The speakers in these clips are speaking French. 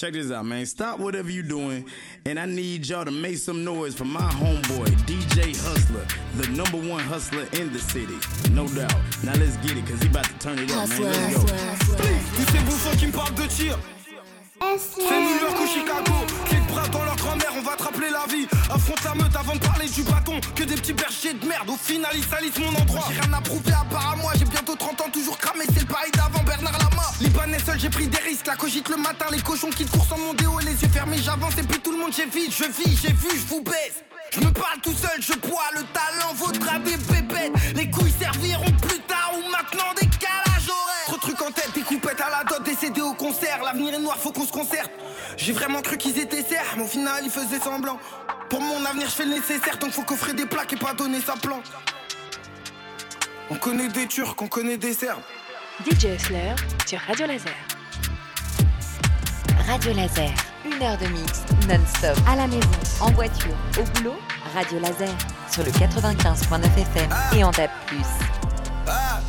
Check this out, man. Stop whatever you're doing, and I need y'all to make some noise for my homeboy, DJ Hustler, the number one hustler in the city. No doubt. Now let's get it, cause he about to turn it up, man. Let's go. Tous ces bouffons qui me parlent de tir. C'est New York ou Chicago. Clé de bras dans leur on va te rappeler la vie. Affronte la meute avant de parler du bâton. Que des petits bergers de merde, au final ils salissent mon endroit. J'ai rien à prouver à part à moi, j'ai bientôt 30 ans, toujours cramé, c'est le pareil d'avant Bernard Lama. Libanais seul, j'ai pris des risques. La cogite le matin, les cochons qui courent sans mon déo, les yeux fermés, j'avance et puis tout le monde j'évite. Je vis, j'ai vu, je vous baisse. Je me parle tout seul, je bois, le talent vaudra des pépettes. Les couilles serviront plus tard ou maintenant des au concert. L'avenir est noir, faut qu'on se concerte. J'ai vraiment cru qu'ils étaient serres, mais au final ils faisaient semblant. Pour mon avenir, je fais le nécessaire, donc faut coffrer des plaques et pas donner sa plante. On connaît des Turcs, on connaît des Serbes. DJ Hustler sur Radio Laser. Radio Laser, une heure de mix non-stop. À la maison, en voiture, au boulot, Radio Laser. Sur le 95.9 FM et en DAB+. Ah,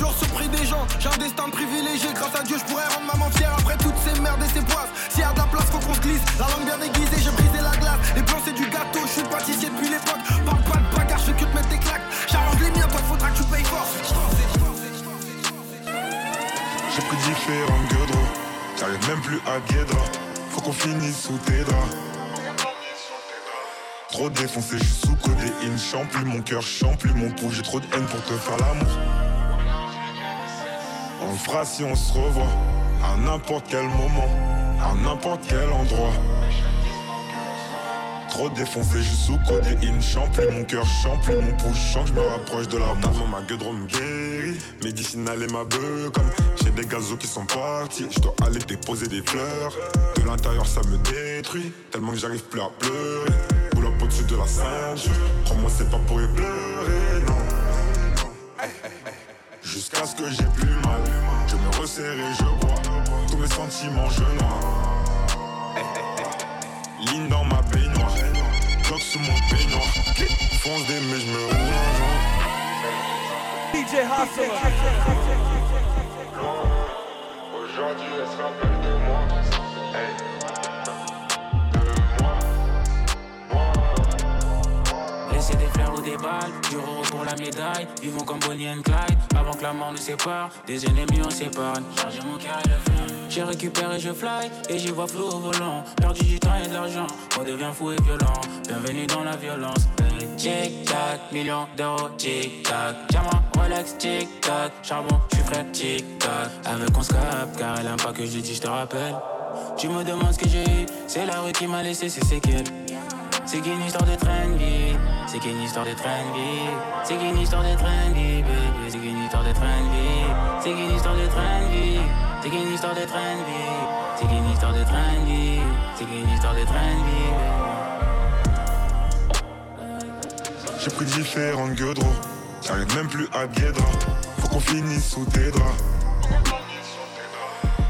toujours surpris des gens, j'ai un destin privilégié Grâce à Dieu je pourrais rendre maman fière Après toutes ces merdes et ces poisses S'il y a de la place faut qu'on se glisse La langue bien aiguisée, j'ai brisé la glace Les plans c'est du gâteau, je suis pâtissier depuis l'époque Parle pas de bagarre, je fais que mettre des claques J'arrange les miens, toi faudra que tu payes fort J'ai pris différents gueudres, j'arrive même plus à Guédra. Faut qu'on finisse sous tes draps. Trop défoncé, je suis sous codéine. Champli mon cœur, champli mon pouls. J'ai trop de haine pour te faire l'amour. On le fera si on se revoit. À n'importe quel moment, à n'importe quel endroit. Trop défoncé, je suis sous codéine. Champli mon cœur, champli mon pouls. Je sens que je me rapproche de l'amour. Ma gueule me guérit. Médicinal et ma comme j'ai des gazos qui sont partis. Je dois aller déposer des fleurs. De l'intérieur, ça me détruit. Tellement que j'arrive plus à pleurer. Boule up au-dessus de la ceinture. Crois-moi, c'est pas pour y pleurer, non. Jusqu'à ce que j'ai plus mal. Je me resserre et je bois. Tous mes sentiments, je noie. Ligne dans ma baignoire. Bloc sous mon peignoir. Fonce des mais je me roule un joint. DJ Hustler Aujourd'hui, elle se rappelle de moi. Du pour la médaille. Vivons comme Bonnie and Clyde, avant que la mort nous sépare. Des ennemis on s'épargne. Charger mon cœur le flingue. J'ai récupéré, je fly, et j'y vois flou au volant. Perdu du temps et de l'argent, on devient fou et violent. Bienvenue dans la violence. Tic tac, millions d'euros, tic tac. Diamant, Rolex, tic tac. Charbon, j'suis prêt, tic tac. Avec on se car elle aime pas que je dis, je te rappelle. Tu me demandes ce que j'ai eu, c'est la rue qui m'a laissé ses séquelles. C'est qu'une histoire de train de vie, c'est qu'une histoire de train de vie, c'est qu'une histoire de train de vie, c'est qu'une histoire de train de vie, c'est qu'une histoire de train de vie, c'est qu'une histoire de train de vie, c'est qu'une histoire de train de vie, c'est qu'une histoire de train. J'ai pris différentes gueudres. J'arrive même plus à Guédra. Faut qu'on finisse sous tes draps.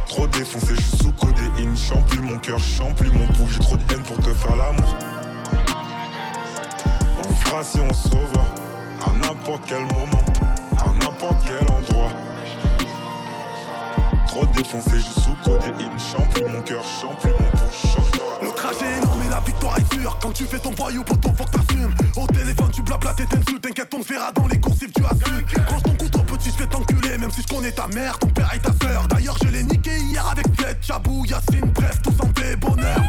Trop défoncé, je suis sous codéine. Champli mon cœur, champli mon pouls. J'ai trop de haine pour te faire l'amour. Si on se revoit. À n'importe quel moment, à n'importe quel endroit. Trop défoncé, je sous codéine. Champli mon cœur, champli mon pouls. Change Le trajet est énorme et la victoire est sûre Quand tu fais ton voyou poteau faut que t'assumes Au téléphone tu blablates et t'insultes T'inquiète on te verra dans les coursives tu assumes Range ton couteau petit je vais t'enculer Même si je connais ta mère, ton père et ta sœur D'ailleurs je l'ai niqué hier avec Fred, Chabou, Yacine Bref tout santé, bonheur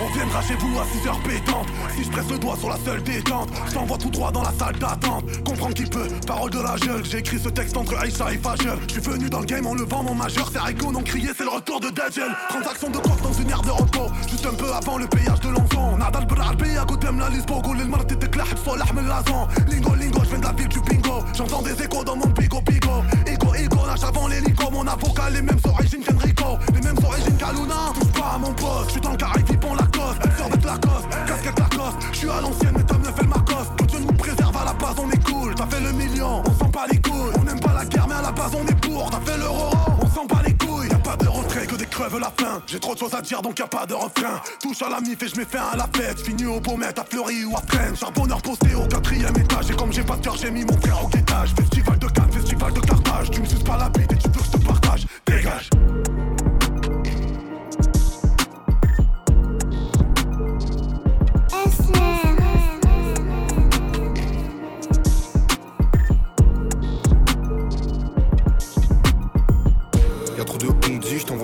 on viendra chez vous à 6h pétante Si je presse le doigt sur la seule détente Je t'envoie tout droit dans la salle d'attente. Comprends qui peut, parole de la gueule J'écris ce texte entre Aïcha et Fajr Je suis venu dans le game en levant mon majeur. C'est Icon non crié, c'est le retour de Dajel. Transaction de compte dans une aire de repos. Juste un peu avant le péage de l'enfant Nadal Beralbi à côté de la Lisbonne L'Elmar t'étais clair, Solah Melazan Lingo lingo, je viens de la ville du bingo. J'entends des échos dans mon pico pico Nage avant l'hélico Mon avocat, les mêmes origines qu'Enrico Les mêmes origines qu'Aluna Touche pas à mon poste, je suis dans le carré Vipon Lacoste Elle sort de Lacoste, casquette Lacoste. Je suis à l'ancienne, mais Tom ne fait ma coste. Que Dieu nous préserve à la base, on est cool. T'as fait le million, on sent pas les couilles. On aime pas la guerre, mais à la base on est pour. T'as fait l'euro, crèves la faim. J'ai trop de choses à dire, donc y'a pas de refrain. Touche à la mif et je mets fin à la fête. Fini au Beaumet, à Fleury ou à Fresnes. Charbonneur posté au quatrième étage. Et comme j'ai pas de cœur, j'ai mis mon frère au guettage. Festival de Cannes, festival de Carthage. Tu me suces pas la bite et tu veux que je te partage. Dégage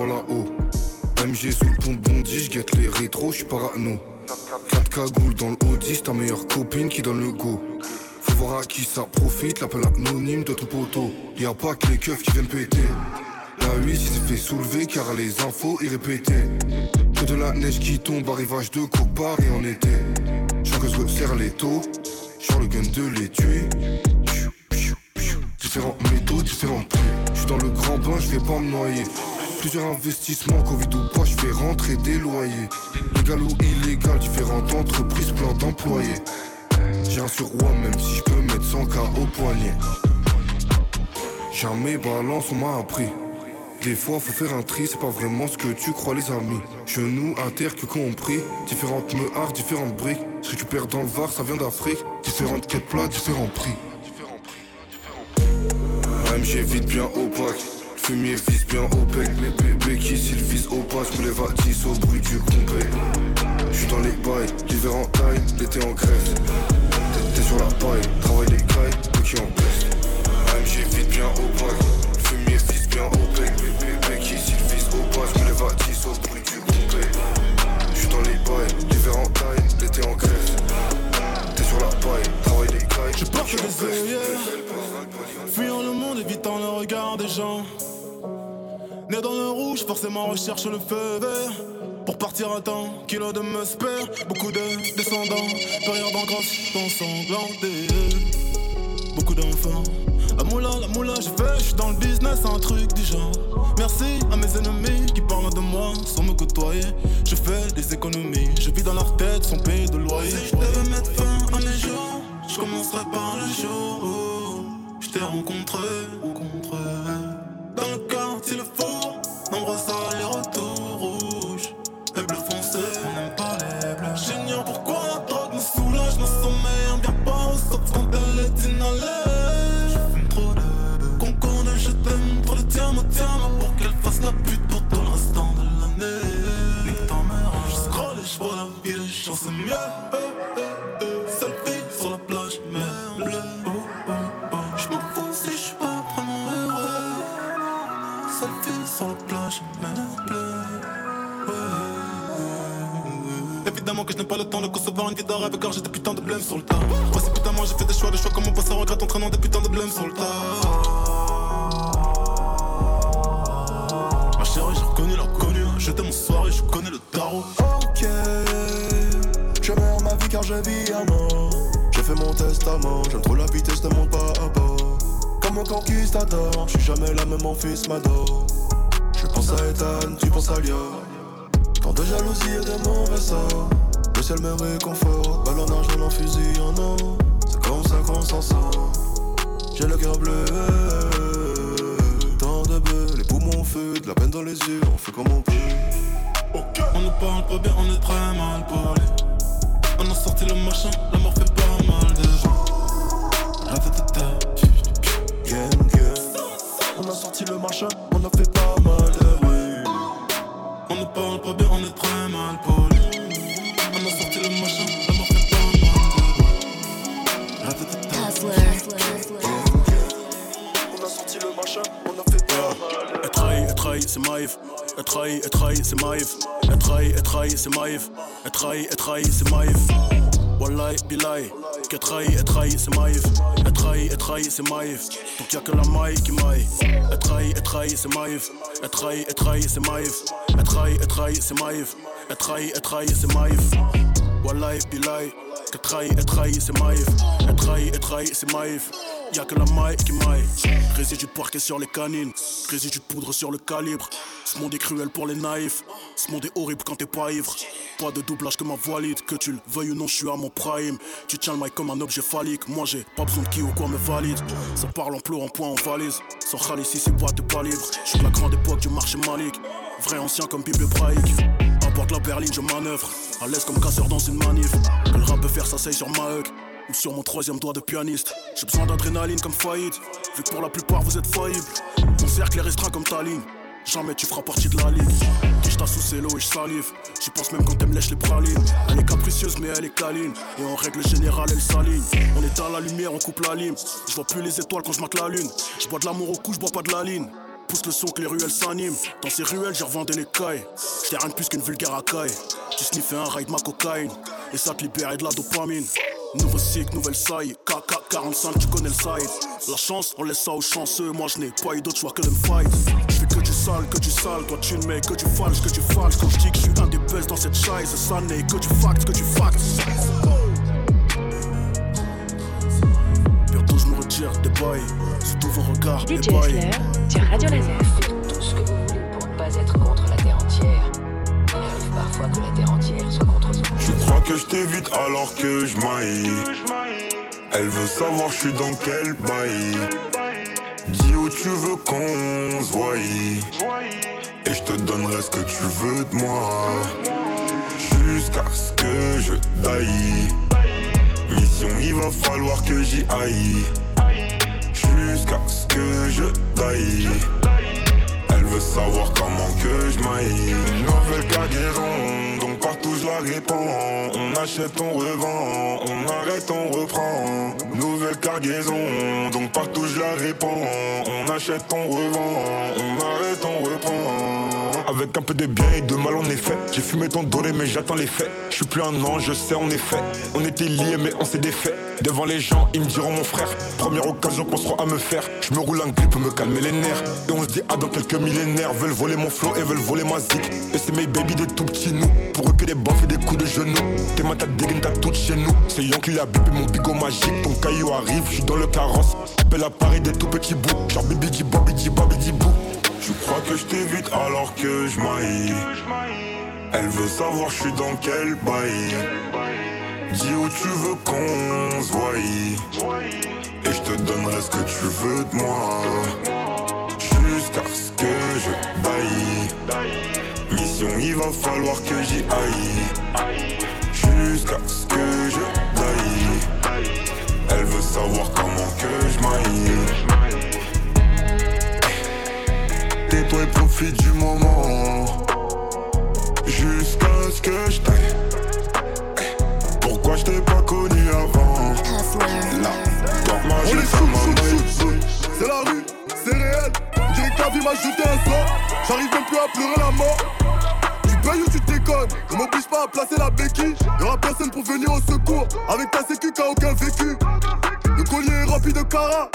MG sous le pont de Bondy, j'guette les rétros, j'suis parano. 4 cagoules dans le Audi, ta meilleure copine qui donne le go. Faut voir à qui ça profite, l'appel anonyme de ton poteau. Y'a pas que les keufs qui viennent péter. La 8 il s'est fait soulever car les infos y répétaient. Que de la neige qui tombe, arrivage de copains et en été. J'sens que je resserre les taux, sur le gun de les tuer. Différents métaux, différents prix. J'suis dans le grand bain, j'vais pas me noyer. Plusieurs investissements, Covid ou pas, j'fais rentrer des loyers. Légal ou illégal, différentes entreprises, plein d'employés. J'ai un surroi, même si je peux mettre 100 k au poignet. Jamais balance, on m'a appris. Des fois, faut faire un tri, c'est pas vraiment ce que tu crois, les amis. Genoux à terre que compris. Différentes meurs, différentes briques. Je récupère dans le Var, ça vient d'Afrique. Différentes quêtes plats, différents prix. MG vite bien opaque. Le fumier vise bien au bec. Les bébés qui s'ils visent au pas, je à 10 au bruit du compé. J'suis dans les bails, l'hiver en taille, l'été en Grèce. T'es sur la paille, travaille les cailles, eux qui en peste. MG vite bien opaque. Le fumier vise bien au bec. Les bébés qui s'ils visent au pas, je à 10 au bruit du compé. J'suis dans les bails, l'hiver en taille, l'été en Grèce. T'es sur la paille, travaille les cailles, Je porte des œillères, fuyant le monde, évitant le regard des gens. Né dans le rouge, forcément recherche le feu vert. Pour partir à temps, kilo de musper, beaucoup de descendants, période en grosse, ensanglanté. Beaucoup d'enfants. La moula, la moula, je fais, je suis dans le business, un truc du genre. Merci à mes ennemis qui parlent de moi sans me côtoyer. Je fais des économies, je vis dans leur tête sans payer de loyer. Si je devais mettre fin à mes jours, je commencerai par le jour où je t'ai rencontré, le quartier, le rêve car j'ai des putains de blême sur le tas. Précipitamment j'ai fait des choix, des choix comme on passe à regret entraînant des putains de blême sur le tas. Ma chérie, j'ai reconnu la connue. J'étais mon soir et je connais le tarot. Ok, je meurs ma vie car je vis à mort. J'ai fait mon testament, j'aime trop la vitesse de mon pas à bord. Comme un conquistador, je suis jamais là, même mon fils m'adore. Je pense à Ethan, tu penses à Lia. Tant de jalousie et de mauvais sort. Le ciel me réconforte, fusil en. C'est comme ça qu'on s'en sort. J'ai le cœur bleu, tant de les poumons feu, de la peine dans les yeux, on fait comme on peut. On ne parle pas bien, on est très mal parlé. On a sorti le machin, Elle trahit, c'est Maïf. Wallahi, billahi. Qu'elle trahit, elle trahit, c'est Maïf. Elle trahit, elle trahit, c'est Maïf. Donc y'a que la maille qui maille. Elle trahit, elle trahit, c'est Maïf. Elle trahit, elle trahit, c'est Maïf. Elle trahit, elle trahit, c'est Maïf. Elle trahit, elle trahit, c'est Maïf. Wallahi, billahi. Qu'elle trahit, elle trahit, c'est Maïf. Elle trahit, elle trahit, c'est Maïf. Y'a que la maille qui maille. Résidu de parquet sur les canines. Résidu de poudre sur le calibre. Ce monde est cruel pour les naïfs. Ce monde est horrible quand t'es pas ivre. Pas de doublage que ma valide. Que tu le veuilles ou non, je suis à mon prime. Tu tiens le mic comme un objet phallique. Moi j'ai pas besoin de qui ou quoi me valide. Ça parle en pleurs en point en valise. Sans râler si c'est boîte pas libre. Je de la grande époque du marché malique. Vrai ancien comme Bible hébraïque. Apporte la berline, je manœuvre. À l'aise comme casseur dans une manif. Que le rap peut faire, ça s'aille sur ma huck. Ou sur mon troisième doigt de pianiste. J'ai besoin d'adrénaline comme faillite. Vu que pour la plupart vous êtes faillibles. Mon cercle est restreint comme ta ligne. Jamais tu feras partie de la ligue. Quiche ta sous l'eau et je salive. J'y pense même quand me lèche les pralines. Elle est capricieuse mais elle est câline. Et en règle générale elle s'aligne. On éteint la lumière, on coupe la lime. Je vois plus les étoiles quand je la lune. Je bois de l'amour au cou, je bois pas de la ligne. pousse le son que les ruelles s'animent. Dans ces ruelles, j'ai revendé les cailles. J'étais rien de plus qu'une vulgaire racaille. Tu sniffais un raid ma cocaïne. Et ça te libérait de la dopamine. Nouveau cycle, nouvelle saille. KK45, tu connais le size. La chance, on laisse ça aux chanceux. Moi, je n'ai pas eu d'autre choix que de me fight. Sale, que du sale. Toi, tu ne mets que du falche, que du falche. Quand je dis que je suis un des buzz dans cette chaise, ça n'est que du fact, que du fact. Bientôt, je me retire des bails. Sous tous vos regards, DJ Slayer sur Radio Laser. Tout ce que vous voulez pour ne pas être contre la terre entière. Il arrive parfois que la terre entière soit contre vous. Je crois que je t'évite alors que je maille. Elle veut savoir je suis dans quel bail. Dis où tu veux qu'on se voie. Et je te donnerai ce que tu veux de moi. Jusqu'à ce que je daille. Mission, il va falloir que j'y aille. Jusqu'à ce que je daille. Elle veut savoir comment que je maille. Nouvelle cargaison, On achète, on revend, on arrête, on reprend. Nouvelle cargaison, donc partout je la répands. On achète, on revend, on arrête, on reprend. Avec un peu de bien et de mal en effet. J'ai fumé ton doré mais j'attends les faits. Je suis plus un ange, je sais en effet. On était liés mais on s'est défait. Devant les gens, ils me diront mon frère. Première occasion sera à me faire. Je me roule un grip pour me calmer les nerfs. Et on se dit ah dans quelques millénaires. Veulent voler mon flow et veulent voler ma zik. Et c'est mes baby des tout petits nous. Pour eux que des baffes et des coups de genoux. Tes mains t'as dégaine t'as toutes chez nous. C'est Yon qui l'a bipé mon bigot magique. Ton caillou arrive, je suis dans le carrosse. Appelle à Paris des tout petits bouts. Genre bibi di bobi di. Tu crois que je t'évite alors que je maille. Elle veut savoir je suis dans quel bail. Dis où tu veux qu'on se voie. Et je te donnerai ce que tu veux de moi. Jusqu'à ce que je baille. Mission, il va falloir que j'y aille. Jusqu'à ce que je daille. Elle veut savoir comment que je maille. Et profite du moment. Jusqu'à ce que je taille. Pourquoi je t'ai pas connu avant? Là, dans ma On sous, maillé. sous, sous. C'est la rue, c'est réel. On dirait que la vie m'a jeté un sort. J'arrive même plus à pleurer la mort. Tu payes ou tu déconnes? Ne m'oblige pas à placer la béquille. Y'aura personne pour venir au secours. Avec ta sécu, qu'à aucun vécu. Le collier est rempli de cara.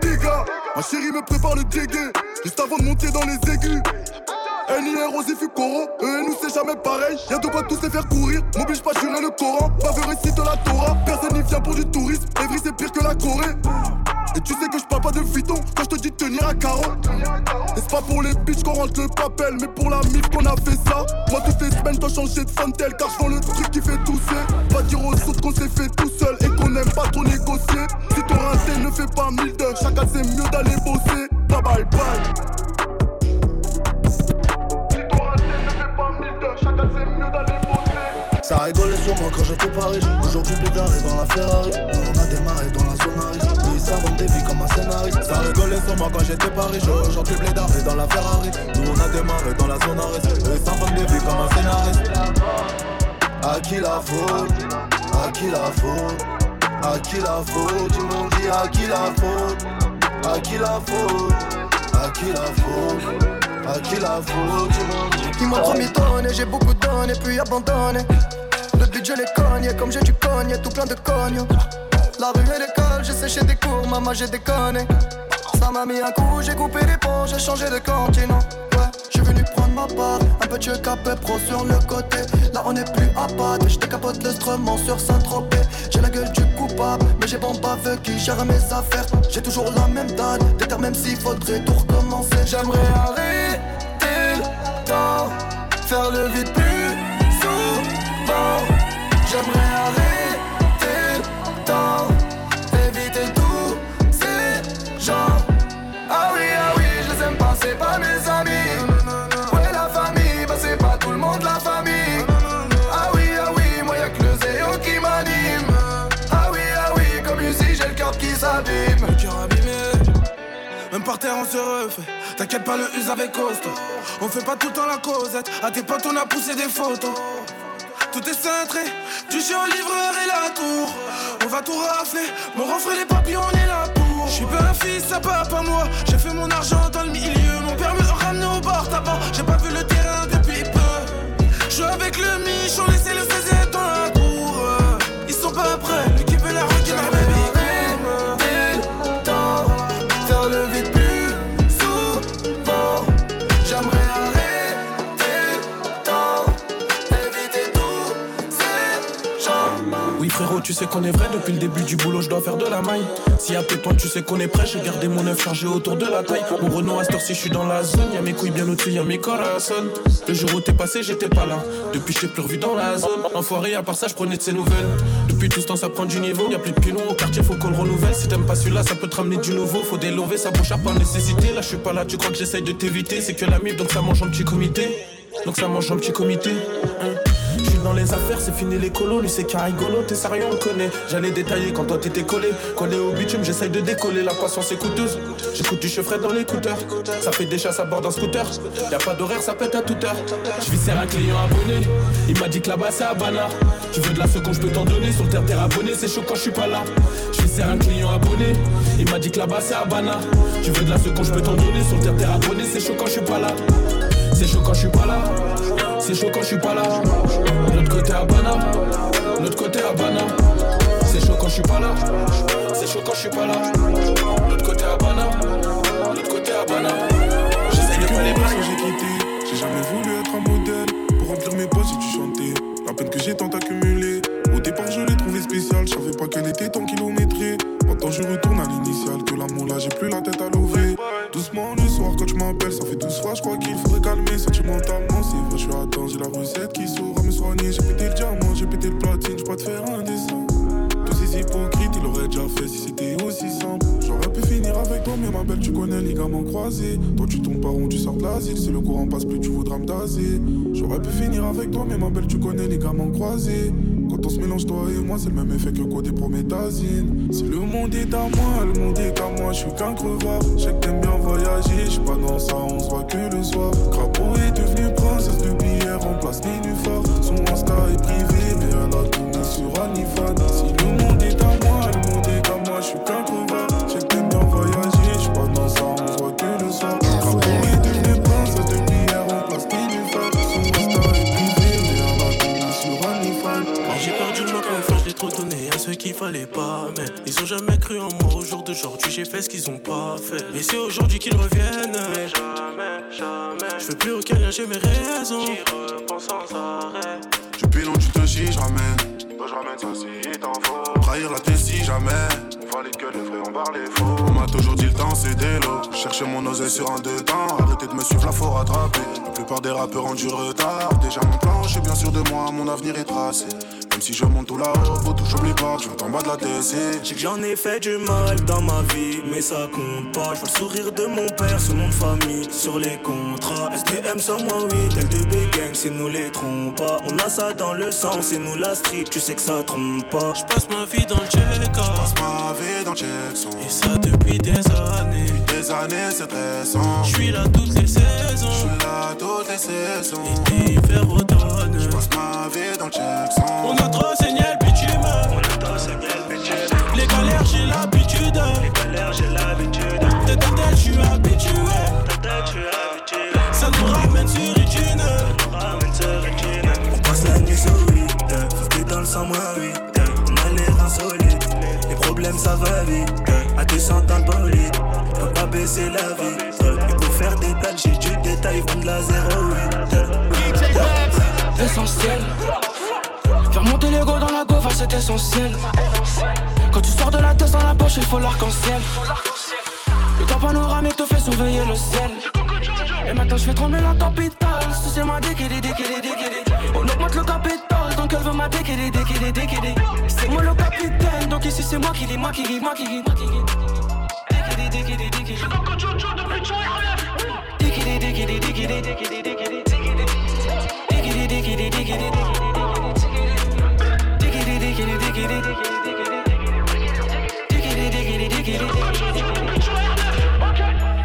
Dégâts, ma chérie me prépare le dégué. Juste avant de monter dans les aigus. NIR, Rosy, Fucoro, eux et nous c'est jamais pareil. Y'a de quoi tous les faire courir, m'oblige pas jurer le Coran. Pas vu récite la Torah, personne n'y vient pour du tourisme. Evry c'est pire que la Corée. Et tu sais que je parle pas de Vuitton quand je te dis tenir à carreau. Et c'est pas pour les bitches qu'on rentre le papel, mais pour la mif qu'on a fait ça. Moi toutes les semaines dois changer de fantel car je le truc qui fait tousser. Pas dire aux autres qu'on s'est fait tout seul et qu'on aime pas trop négocier. Si ton rincé ne fait pas mille d'heures, chacun c'est mieux d'aller bosser. Bye bye bye. Ça rigolait sur moi quand j'étais Paris. Aujourd'hui, Bédard est dans la Ferrari. On a démarré dans la zone. Nous, ils s'inventent des vies comme un scénariste. Ça rigolait sur moi quand j'étais Paris. Aujourd'hui, Bédard est dans la Ferrari. Nous, on a démarré dans la zone. Nous, ils s'inventent des vies comme un scénariste. À qui la faute? À qui la faute? À qui la faute Ils m'ont dit à qui la faute? À qui la faute? À qui la faute? À qui la faute Ils m'ont dit Ils m'ont promis donné, j'ai beaucoup donné, puis abandonné. Le but, je les cogne, comme j'ai du cogne, tout plein de cognes. La rue et l'école, j'ai séché des cours, maman, j'ai déconné. Ça m'a mis un coup, j'ai coupé les ponts, j'ai changé de continent. Ouais, je suis venu prendre ma part, un peu de capé pro sur le côté. Là, on est plus à patte, je décapote l'instrument sur Saint-Tropez. J'ai la gueule du coupable, mais j'ai bon baveux qui gère mes affaires. J'ai toujours la même date, déterre même s'il faudrait tout recommencer. J'aimerais arrêter on se refait. T'inquiète pas, le us avec costaud. On fait pas tout le temps la causette. À tes potes, on a poussé des photos. Tout est cintré, du chien au livreur et la tour. On va tout rafler, mon refrain les papillons, on est là pour. Je suis pas un fils à papa moi J'ai fait mon argent dans le milieu Mon père me ramené au bord d'avant J'ai pas vu le terrain depuis peu Je suis avec le mich On laissé tu sais qu'on est vrai depuis le début du boulot, je dois faire de la maille. Si après toi, tu sais qu'on est prêt, j'ai gardé mon œuf chargé autour de la taille. Mon Renault à si je suis dans la zone, y'a mes couilles bien au-dessus, y'a mes corazones. Le jour où t'es passé, j'étais pas là. Depuis, j't'ai plus revu dans la zone. Enfoiré, à part ça, je prenais de ses nouvelles. Depuis tout ce temps, ça prend du niveau. Y'a plus de pilons au quartier, faut qu'on le renouvelle. Si t'aimes pas celui-là, ça peut te ramener du nouveau. Faut délover, ça bouche à pas nécessité. Là, je suis pas là, tu crois que j'essaye de t'éviter. C'est que la mif, donc ça mange un petit comité. Donc ça mange un petit comité. Hein dans les affaires, c'est fini les colos. Lui, c'est qu'un rigolo, t'es sérieux, on connaît. J'allais détailler quand toi t'étais collé. Collé au bitume, j'essaye de décoller. La patience est coûteuse. J'écoute du chevrette dans l'écouteur. Ça fait des chasses à bord d'un scooter. Y'a pas d'horaire, ça pète à toute heure. Je un client abonné. Il m'a dit que là-bas, c'est Habana. Tu veux de la seconde, je peux t'en donner. Sur le terre, t'es abonné, c'est chaud quand je suis pas là. Je un client abonné. Il m'a dit que là-bas, c'est Habana. Tu veux de la seconde, je peux t'en donner. Sur le terre, t'es abonné, c'est chaud quand je suis pas là. C'est chaud quand je suis pas là. C'est chaud quand je suis pas là. L'autre côté Habana. L'autre côté Habana. C'est chaud quand je suis pas là. C'est chaud quand je suis pas là. L'autre côté Habana. L'autre côté Habana. J'essaie de les bras j'ai quitté. J'ai jamais voulu être un modèle. Pour remplir mes poches, j'ai dû chanter. La peine que j'ai tant accumulée. Au départ, je l'ai trouvé spécial. Je savais pas qu'elle était tant kilométrée. Maintenant, je retourne à l'initial. Que l'amour là, j'ai plus la tête à lever. Doucement le soir, quand tu m'appelles, ça fait 12 fois. Je crois qu'il faudrait calmer sentimentalement. Les gamins croisés. Toi, tu tombes par rond, tu sors de l'asile. Si le courant passe plus, tu voudras me daser. J'aurais pu finir avec toi, mais ma belle, tu connais les gamins croisés. Quand on se mélange toi et moi, c'est le même effet que côté prométhazine. Si le monde est à moi, le monde est à moi, je suis qu'un crevard. Je sais t'aimes bien voyager, je pas dans ça, on se voit que le soir. Crapaud est devenu fallait pas. Mais ils ont jamais cru en moi. Au jour d'aujourd'hui, j'ai fait ce qu'ils ont pas fait. Et c'est aujourd'hui qu'ils reviennent. Mais jamais, jamais. Je veux plus aucun lien, j'ai mes raisons. J'y repense sans arrêt. Depuis long, tu te chies, je ramène. Je ramène ça si t'en faut. Trahir la tête si jamais. On valide que le vrai, on barre les faux. On m'a toujours dit le temps, c'est des lots. Chercher mon oseille sur un deux temps. Arrêtez de me suivre, la faut rattraper. La plupart des rappeurs ont du retard. Déjà mon plan, je suis bien sûr de moi, mon avenir est tracé. Même si je monte tout là-haut, faut tout j'oublie pas, je en bas de la. Je sais que j'en ai fait du mal dans ma vie, mais ça compte pas. Je vois le sourire de mon père, son nom de famille, sur les contrats. STM sans moi, oui, tel de big gang, c'est nous les trompe pas. On a ça dans le sang, c'est nous la street, tu sais que ça trompe pas. Je passe ma vie dans le check Je passe ma vie dans le check Et ça depuis des années. Depuis des années, c'est récent. Je suis là toutes les saisons. Je suis là toutes les saisons. Et hiver, automne. Je passe ma vie dans le check on a trop saigné le bitume. On a trop saigné le bitume. Les galères, j'ai l'habitude. Les galères, j'ai l'habitude. De ta tête, je suis habitué. Ta tête, je suis habitué. Ça nous ramène sur Utune. Ça nous ramène sur Utune. On passe la nuit sur 8. Faut dans le sang, moins 8. On a l'air insolite. Les problèmes, ça va vite. À 200 dans le bolide. Faut pas baisser la vie. Et pour faire des dalles, j'ai du détail. Vendre de la 08. Essentiel. Faire monter l'ego dans la gauve, c'est essentiel. Quand tu sors de la tête dans la poche, il faut l'arc-en-ciel. Le temps panoramique te fait surveiller le ciel. Et maintenant je fais trembler la capitale. C'est ma déquidé, déquidé, déquidé. On augmente le capital, donc elle veut ma déquidé, déquidé, déquidé. C'est moi le capitaine, donc ici c'est moi qui lis, moi qui lis, moi qui lis, moi qui lis. Déquidé, déquidé, déquidé. Déquidé.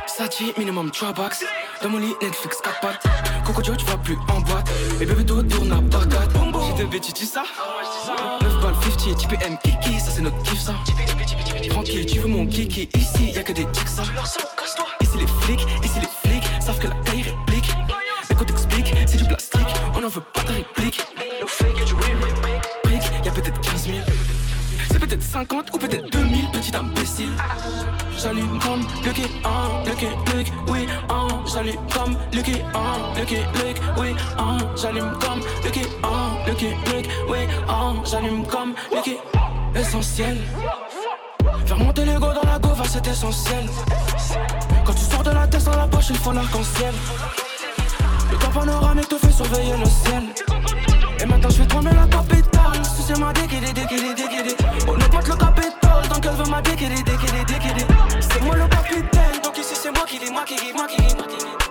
Sachi, minimum 3 bucks. Dans mon lit, Netflix 4 pattes. Coco Joe, tu vas plus en boîte. Et bébé, tout tourne à Bagdad. J'ai deux tu dis ça 9 balles 50 et type M Kiki, ça c'est notre kiff ça. Tranquille, tu veux mon kiki Ici, y'a que des tics ça. Ici les flics, ici les flics savent que la caille réplique. C'est du plastique, on en veut pas de réplique. Y'a peut-être 15 000, c'est peut-être 50 ou peut-être 2000, petit imbécile. J'allume comme Lucky, ah, Lucky, Luke, oui, ah, j'allume comme Lucky, ah, Lucky, Luke, oui, ah, j'allume comme Lucky, ah, Lucky, Luke, oui, ah, j'allume comme Lucky. Essentiel. Faire monter l'ego dans la gova, c'est essentiel. Quand tu sors de la tête dans la poche, il faut l'arc-en-ciel. Le temps panoramique te fait surveiller le ciel. Et maintenant je vais tomber la capitale. Si c'est ma déguidée, déguidée, déguidée. On pas le capitole, donc elle veut ma déguidée, déguidée, déguidée. C'est moi le capitaine, donc ici c'est moi qui dis, moi qui dis, moi qui dis, moi qui dis.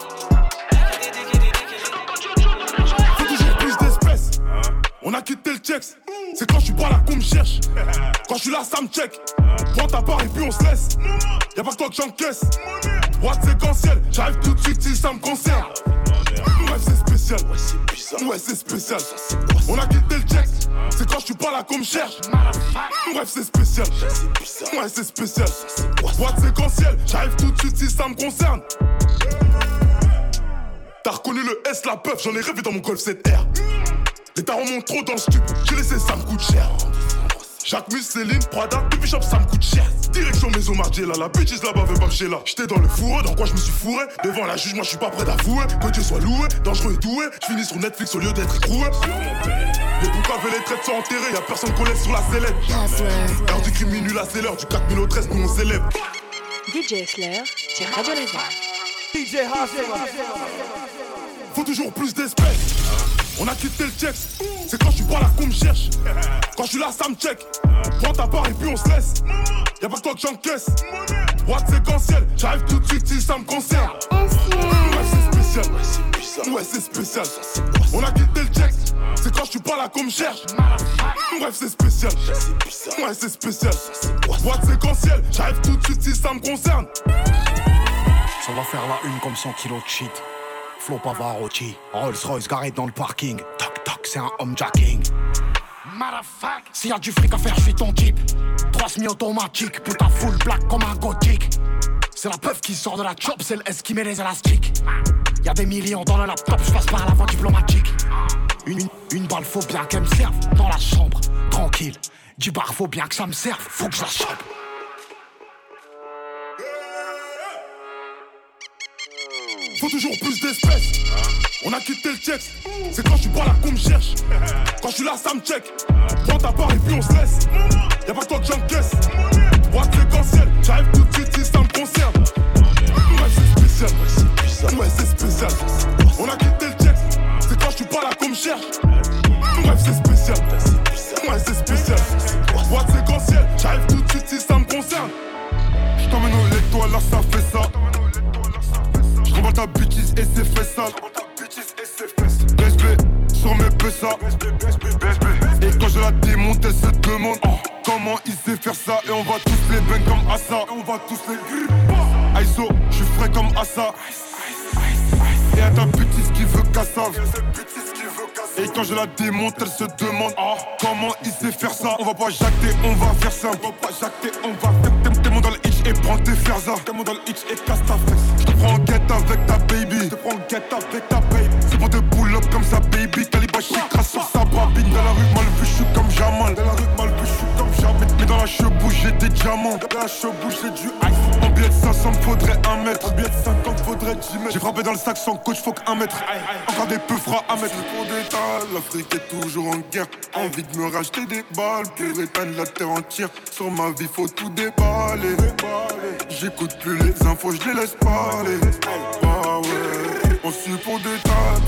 On a quitté le checks. C'est quand je suis pas là qu'on me cherche. Quand je suis là, ça me check. Prends ta part et puis on se laisse. Y'a pas que toi que j'encaisse. Droite séquentielle, j'arrive tout de suite si ça me concerne. Ouais, c'est spécial. Ouais, c'est spécial. On a quitté le check. C'est quand je suis pas là qu'on me cherche. Bref, c'est spécial. Ouais, c'est spécial. Droite séquentielle, j'arrive tout de suite si ça me concerne. T'as reconnu le S, la puff, j'en ai rêvé dans mon Golf 7R. Les tarons montent trop dans le stup, j'ai laissé, ça me coûte cher. Jacques Mus, Céline, Prada, depuis shop, ça me coûte cher. Direction Maison Margiela, la bitches là-bas veut pas là. J'étais dans le fourreau, dans quoi je me suis fourré. Devant la juge, moi je suis pas prêt d'avouer. Que Dieu soit loué, dangereux et doué. Je finis sur Netflix au lieu d'être écroué. Les boucaves et les traites sont enterrés, y'a personne qu'on laisse sur la sellette. Heure du crime minuit, là c'est l'heure du 4000 au 13, nous on s'élève. DJ Flair sur Radio Laser. DJ Faut toujours plus d'espèces. On a quitté le check, c'est quand je suis pas là qu'on me cherche. Quand je suis là, ça me check. Prends ta part et puis on se laisse. Y'a pas que toi que j'encaisse. Droite séquentielle, j'arrive tout de suite si ça me concerne. Ouais, c'est spécial. Ouais, c'est spécial. On a quitté le check, c'est quand je suis pas là qu'on me cherche. Bref, c'est spécial. Ouais, c'est spécial. Droite séquentielle, j'arrive tout de suite si ça me concerne. Ça va faire la une comme 100 kilos de shit. Flo Pavarotti, Rolls Royce garé dans le parking. Toc toc, c'est un homejacking. S'il y a du fric à faire, je suis ton type. Trois semi-automatique, putain full black comme un gothique. C'est la peuf qui sort de la chop, c'est le S qui met les élastiques. Y a des millions dans le laptop, je passe par la voie diplomatique. Une, une, balle, faut bien qu'elle me serve dans la chambre, tranquille. Du bar, faut bien que ça me serve, faut que je la chope. Faut toujours plus d'espèces. On a quitté le check. C'est quand je suis pas là qu'on me cherche. Quand je suis là, ça me check. Prends ta part et puis on se laisse. Y'a pas toi que j'encaisse. Droite séquentielle, j'arrive tout de suite si ça me concerne. Ouais, c'est spécial. Ouais, c'est spécial. On a quitté le check. C'est quand je suis pas là qu'on me cherche. Bref, c'est spécial. Ouais, c'est spécial. Droite séquentielle, j'arrive tout de suite si ça me concerne. J't'emmène au l'étoile, là ça fait ça. Et quand je la démonte, elle se demande comment il sait faire ça? Et on va tous les bang comme Assa. Et on va tous les Aiso, je suis frais comme Assa. Et à ta bêtise qui veut cassave. Et quand je la démonte, elle se demande comment il sait faire ça? On va pas jacter, on va faire ça. On va pas jacter, on va faire. T'es mon dans le hitch et prends tes ferzas. T'es mon dans le hitch et casse ta fesse. Je te prends en avec ta baby. Je te prends guette avec ta La chebouche, j'ai des diamants. Dans la chebouche, j'ai du ice. En billet de 500, faudrait un mètre. En billet de 50, faudrait 10 mètres. J'ai frappé dans le sac sans coach, faut qu'un mètre. Encore des peu fera un mètre. Pour détail, l'Afrique est toujours en guerre. Envie de me racheter des balles. Pour éteindre la terre entière. Sur ma vie, faut tout déballer. J'écoute plus les infos, je les laisse parler. Ah ouais, on suit pour des tas.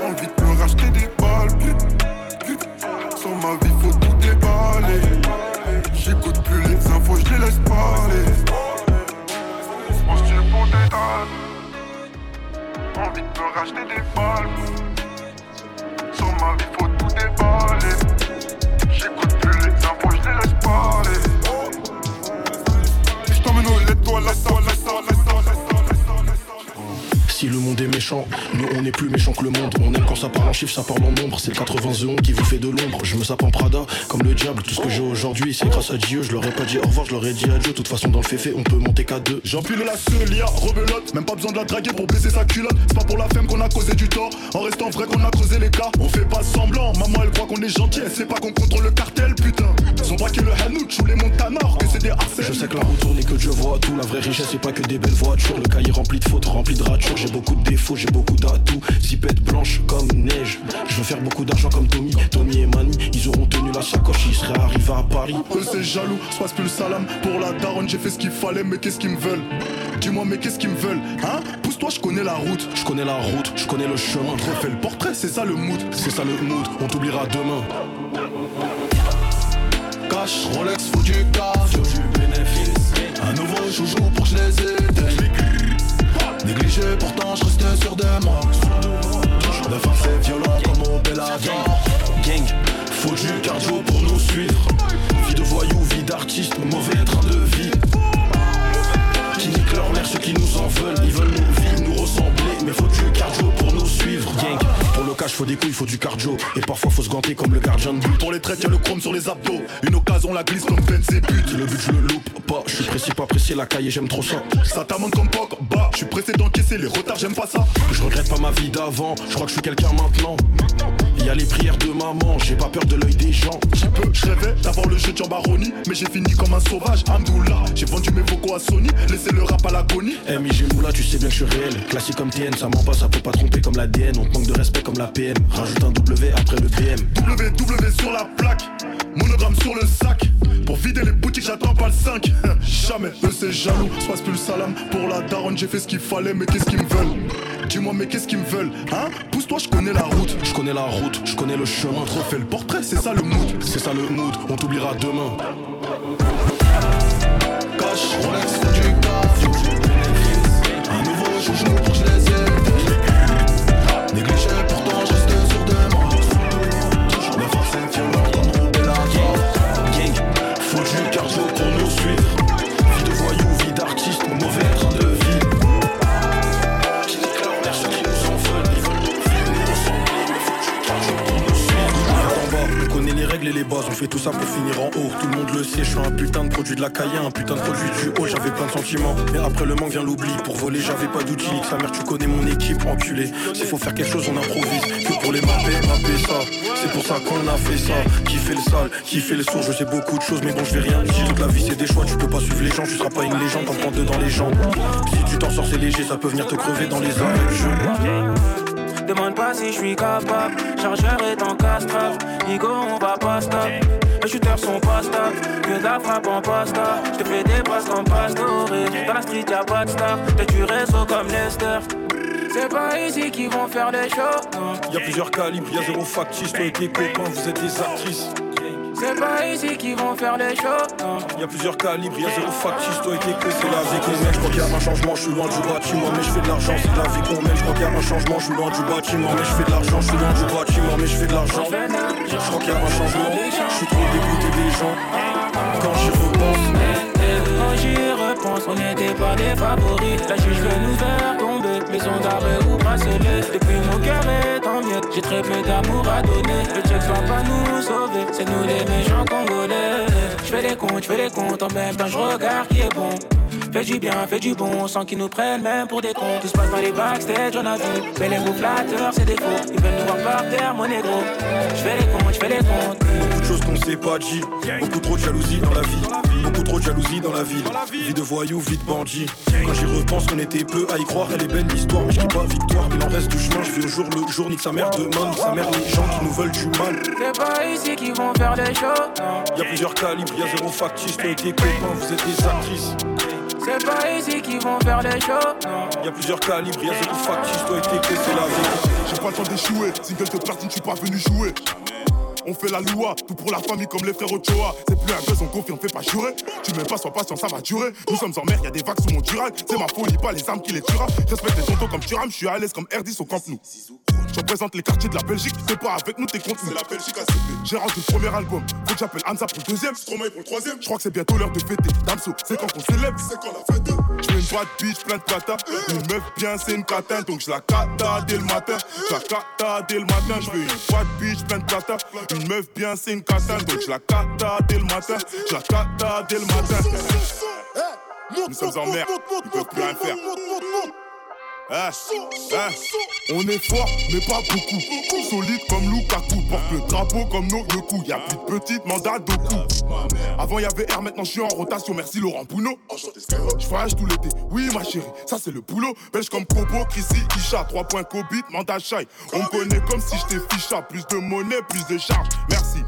Envie de me racheter des balles. J'écoute plus les infos, je les laisse parler. On suit pour des tas. Envie de me racheter des balles. Sur ma vie, faut tout déballer. J'écoute plus les infos, je les laisse parler. Si le monde est méchant, nous on est plus méchant que le monde. On aime quand ça parle en chiffres, ça parle en nombre. C'est le 80 qui vous fait de l'ombre. Je me sape en Prada comme le diable. Tout ce que j'ai aujourd'hui, c'est grâce à Dieu. Je leur ai pas dit au revoir, je leur ai dit adieu. De toute façon, dans le féfé, on peut monter qu'à deux. J'empile la seule, rebelote. Même pas besoin de la draguer pour baisser sa culotte. C'est pas pour la femme qu'on a causé du tort. En restant vrai qu'on a creusé les cas. On fait pas semblant. Maman, elle croit qu'on est gentil. Elle sait pas qu'on contrôle le cartel, putain. Ils ont braqué le Hanouch ou les Montanors, que c'est des harcèles. Je sais que la route tourne que Dieu voit tout. La vraie richesse, c'est pas que des belles voitures. Le cahier rempli de fautes, rempli de ratures. J'ai beaucoup de défauts, j'ai beaucoup d'atouts. Zipette blanche comme neige. Je veux faire beaucoup d'argent comme Tommy. Tommy et Mani, ils auront tenu la sacoche, ils seraient arrivés à Paris. Eux c'est jaloux, se passe plus le salam Pour la daronne j'ai fait ce qu'il fallait mais qu'est-ce qu'ils me veulent? Dis-moi mais qu'est-ce qu'ils me veulent Hein? Pousse-toi je connais la route Je connais la route, je connais le chemin Refais le portrait, c'est ça le mood C'est ça le mood, on t'oubliera demain Cash, Rolex, faut du cash Joujou pour que je les aide Négligé pourtant je reste sûr de moi. La force est violent comme au Bellator. Gang, faut du cardio pour nous suivre. Vie de voyou, vie d'artiste, mauvais train de vie. Qui nique leur mère, ceux qui nous en veulent Ils veulent nous vivre, nous ressembler. Mais faut du cardio faut des couilles, faut du cardio. Et parfois faut se ganter comme le gardien de but. Pour les traits y'a le chrome sur les abdos. Une occasion la glisse comme peine c'est Le but je le loupe pas, je suis précis pas pressé La caille j'aime trop ça. Ça t'amende comme poc, bah Je suis pressé d'encaisser les retards, j'aime pas ça. Je regrette pas ma vie d'avant, je crois que je suis quelqu'un maintenant y a les prières de maman, j'ai pas peur de l'œil des gens. J'ai peu, je rêvais d'avoir le jeu de Jambaroni, mais j'ai fini comme un sauvage. Amdoula, j'ai vendu mes vocaux à Sony, laissez le rap à l'agonie. Eh, MIG Moula, tu sais bien que je suis réel. Classique comme TN, ça ment pas, ça peut pas tromper comme l'ADN. On te manque de respect comme la PM. Rajoute un W après le PM. WW sur la plaque, monogramme sur le sac. Pour vider les boutiques, j'attends pas le 5. Jamais, eux c'est jaloux, se passe plus le salam. Pour la daronne, j'ai fait ce qu'il fallait, mais qu'est-ce qu'ils me veulent? Dis-moi, mais qu'est-ce qu'ils me veulent Hein? Pousse-toi, je connais la route. Je connais la route, je connais le chemin. Refais le portrait, c'est ça le mood. C'est ça le mood, on t'oubliera demain. La caille, un putain de produit du haut. J'avais plein de sentiments, mais après le manque vient l'oubli. Pour voler, j'avais pas d'outils. Sa mère, tu connais mon équipe, enculé. S'il faut faire quelque chose, on improvise. Que pour les mapper, mapper ça. C'est pour ça qu'on a fait ça. Qui fait le sale, qui fait le sourd, je sais beaucoup de choses, mais bon, je vais rien dire. La vie, c'est des choix, tu peux pas suivre les gens, tu seras pas une légende, t'en prends deux dans les jambes. Si tu t'en sors, c'est léger, ça peut venir te crever dans les arrêts. Demande pas si je suis capable, chargeur est en castrave. Nigo, on va pas stop. Les shooters sont pas stop, que de la frappe en pasta. Je te fais des passes comme Pastore. Dans la street y'a pas de star, t'es du réseau comme Lester. C'est pas ici qu'ils vont faire les shows. Y'a plusieurs calibres, y'a zéro factice, toi et tes copains, vous êtes des actrices. C'est pas ici qu'ils vont faire les shows. Y'a plusieurs calibres, y'a zéro factice, toi et tes copains. C'est la vie qu'on mène, je crois qu'il y a un changement, je suis loin du bâtiment, mais je fais de l'argent, c'est la vie qu'on mène, je crois qu'il y a un changement, je suis loin du bâtiment, mais je fais de l'argent, je suis loin du bâtiment, mais je fais de l'argent. Je crois qu'il y a un changement, je suis trop dégoûté des gens. Quand j'y repense. Quand j'y repense, on n'était pas des favoris. La juge veut nous faire tomber, maison d'arrêt ou bracelet. Depuis mon cœur est en miettes, j'ai très peu d'amour à donner. Le check va pas nous sauver, c'est nous les méchants congolais. Je fais des comptes, je fais des comptes, en même temps je regarde qui est bon. Fais du bien, fais du bon, sans qu'ils nous prennent même pour des cons. Tout se passe dans les backstage, on a vu. Mais les mots flatteurs, c'est des faux. Ils veulent nous voir par terre, mon négro. Je fais des comptes, je fais des comptes. Beaucoup de choses qu'on s'est pas dit. Beaucoup trop de jalousie dans la vie. Beaucoup trop de jalousie dans la ville. Vie de voyou, vie de bandit. Quand j'y repense, on était peu à y croire. Elle est belle l'histoire, mais je pas victoire. Il en reste du chemin, je vis au jour le jour. Nique sa mère demain, nique sa mère les gens qui nous veulent du mal. C'est pas ici qu'ils vont faire les shows. Y'a plusieurs calibres, y'a zéro factice. Toi et tes copains, vous êtes des actrices. C'est pas ici qu'ils vont faire les shows. Y'a plusieurs calibres, y'a zéro factice. Toi et tes c'est la vie. J'ai pas le temps d'échouer, single de platine, je suis pas venu jouer. On fait la loi, tout pour la famille comme les frères Ochoa. C'est plus un buzz, on confirme, fais pas jurer. Tu m'aimes pas, sois patient, ça va durer. Nous sommes en mer, y a des vagues sous mon dural. C'est ma folie, pas les armes qui les tuera. Respecte les tontos comme tu rames, je suis à l'aise comme R10 au camp nous. Je représente les quartiers de la Belgique. T'es pas avec nous, t'es contre nous. C'est la Belgique ACP. J'ai rendu le premier album. Faut que j'appelle Hansa pour le deuxième. Stromae pour le troisième. Je crois que c'est bientôt l'heure de fêter. Damso, c'est quand qu'on célèbre. C'est quand la fête. Je une boîte bitch, plein de cata. Une meuf bien, c'est une catin. Donc je la cata dès le matin. Je la cata dès le matin. Je veux une boîte bitch, plein de. Une meuf bien, c'est une catin. Donc je la cata dès le matin. Je la cata dès le matin. Nous sommes en mer. Ils peuvent plus rien faire. Hein, hein. On est fort, mais pas beaucoup. Solide comme Lukaku. Porte le drapeau comme nos coups. Y'a plus de petites mandats de coups. Avant y'avait R, maintenant je suis en rotation. Merci Laurent Pounot. Je voyage tout l'été. Oui, ma chérie, ça c'est le boulot. Belge comme Kobo, Chrissy, Isha. 3 points Cobit, mandat Shai. On me connaît comme si j'étais ficha. Plus de monnaie, plus de charges. Merci,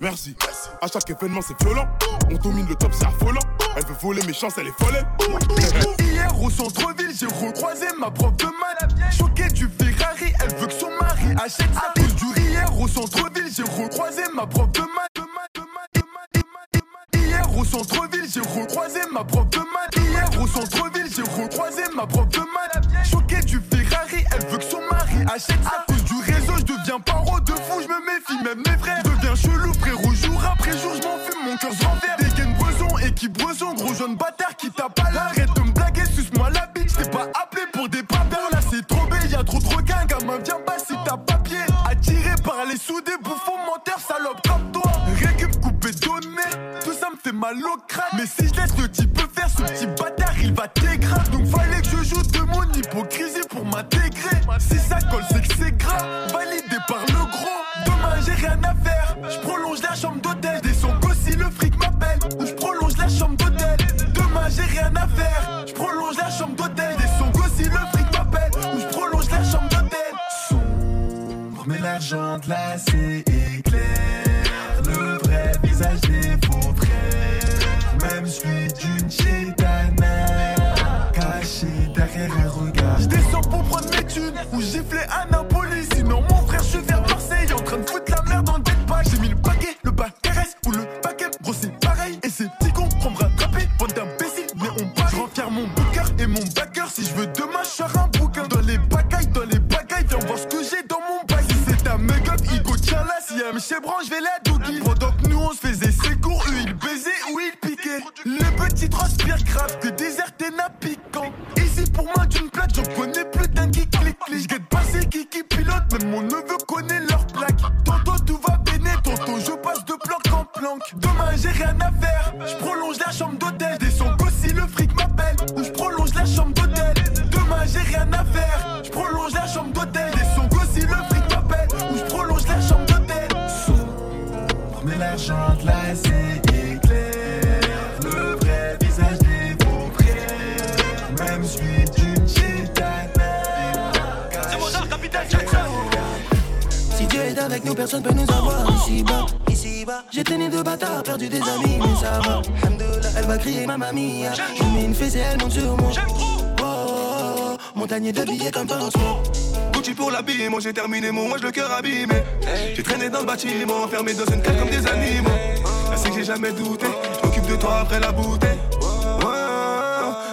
merci, merci. À chaque événement, c'est violent. On domine le top, c'est affolant. Elle veut voler mes chances, elle est folle. Hier au centre-ville, j'ai recroisé ma prof de maths. Choquée du Ferrari, elle veut que son mari achète sa pile du Hier au centre-ville, j'ai recroisé ma prof de maths. Hier au centre-ville, j'ai recroisé ma prof de maths. Hier au centre-ville, j'ai recroisé ma prof de maths. Choquée du Ferrari, elle veut que son mari achète sa cause du réseau, je deviens paro de fou, je me méfie, même mes frères. Je deviens chelou, frérot, jour après jour, je m'en fume, mon cœur se renverse. Dégaine Breson, équipe Breson, gros jeune bâtard Mais si je laisse le type faire, ce petit bâtard, il va t'égraver. Donc fallait que je joue de mon hypocrisie pour m'intégrer. Si ça colle, c'est que c'est grave, validé par le gros. Demain, j'ai rien à faire, je prolonge la chambre d'hôtel. Descends si le fric m'appelle, ou je prolonge la chambre d'hôtel. Demain, j'ai rien à faire, je prolonge la chambre d'hôtel. Descends si le fric m'appelle, ou je prolonge la chambre d'hôtel. Sombre, mais l'argent glacé éclaire le vrai visage des faux. Même celui d'une chétana, caché derrière un regard. Je descends pour prendre mes thunes, ou gifler à planque. Demain, j'ai rien à faire, je prolonge la chambre d'hôtel. Descends si le fric m'appelle, ou je prolonge la chambre d'hôtel. Demain, j'ai rien à faire, je prolonge la chambre d'hôtel. Descends si le fric m'appelle, ou je prolonge la chambre d'hôtel. Mais l'argent glacé éclaire le vrai visage des frères. Même celui d'une chétana. C'est Capital Jackson. Si Dieu est avec nous, personne peut nous avoir ici bas. Ici bas. J'étais né de bâtard, perdu des amis, mais ça va. Elle va crier ma mamie. Je mets une fesse et elle monte sur moi. Oh, oh, oh, montagne de billets comme pansement. Gucci pour l'habiller, moi j'ai terminé mon moi le cœur abîmé. J'ai traîné dans le bâtiment, enfermé dans une cage comme des animaux. Sait que j'ai jamais douté, je m'occupe de toi après la bouteille.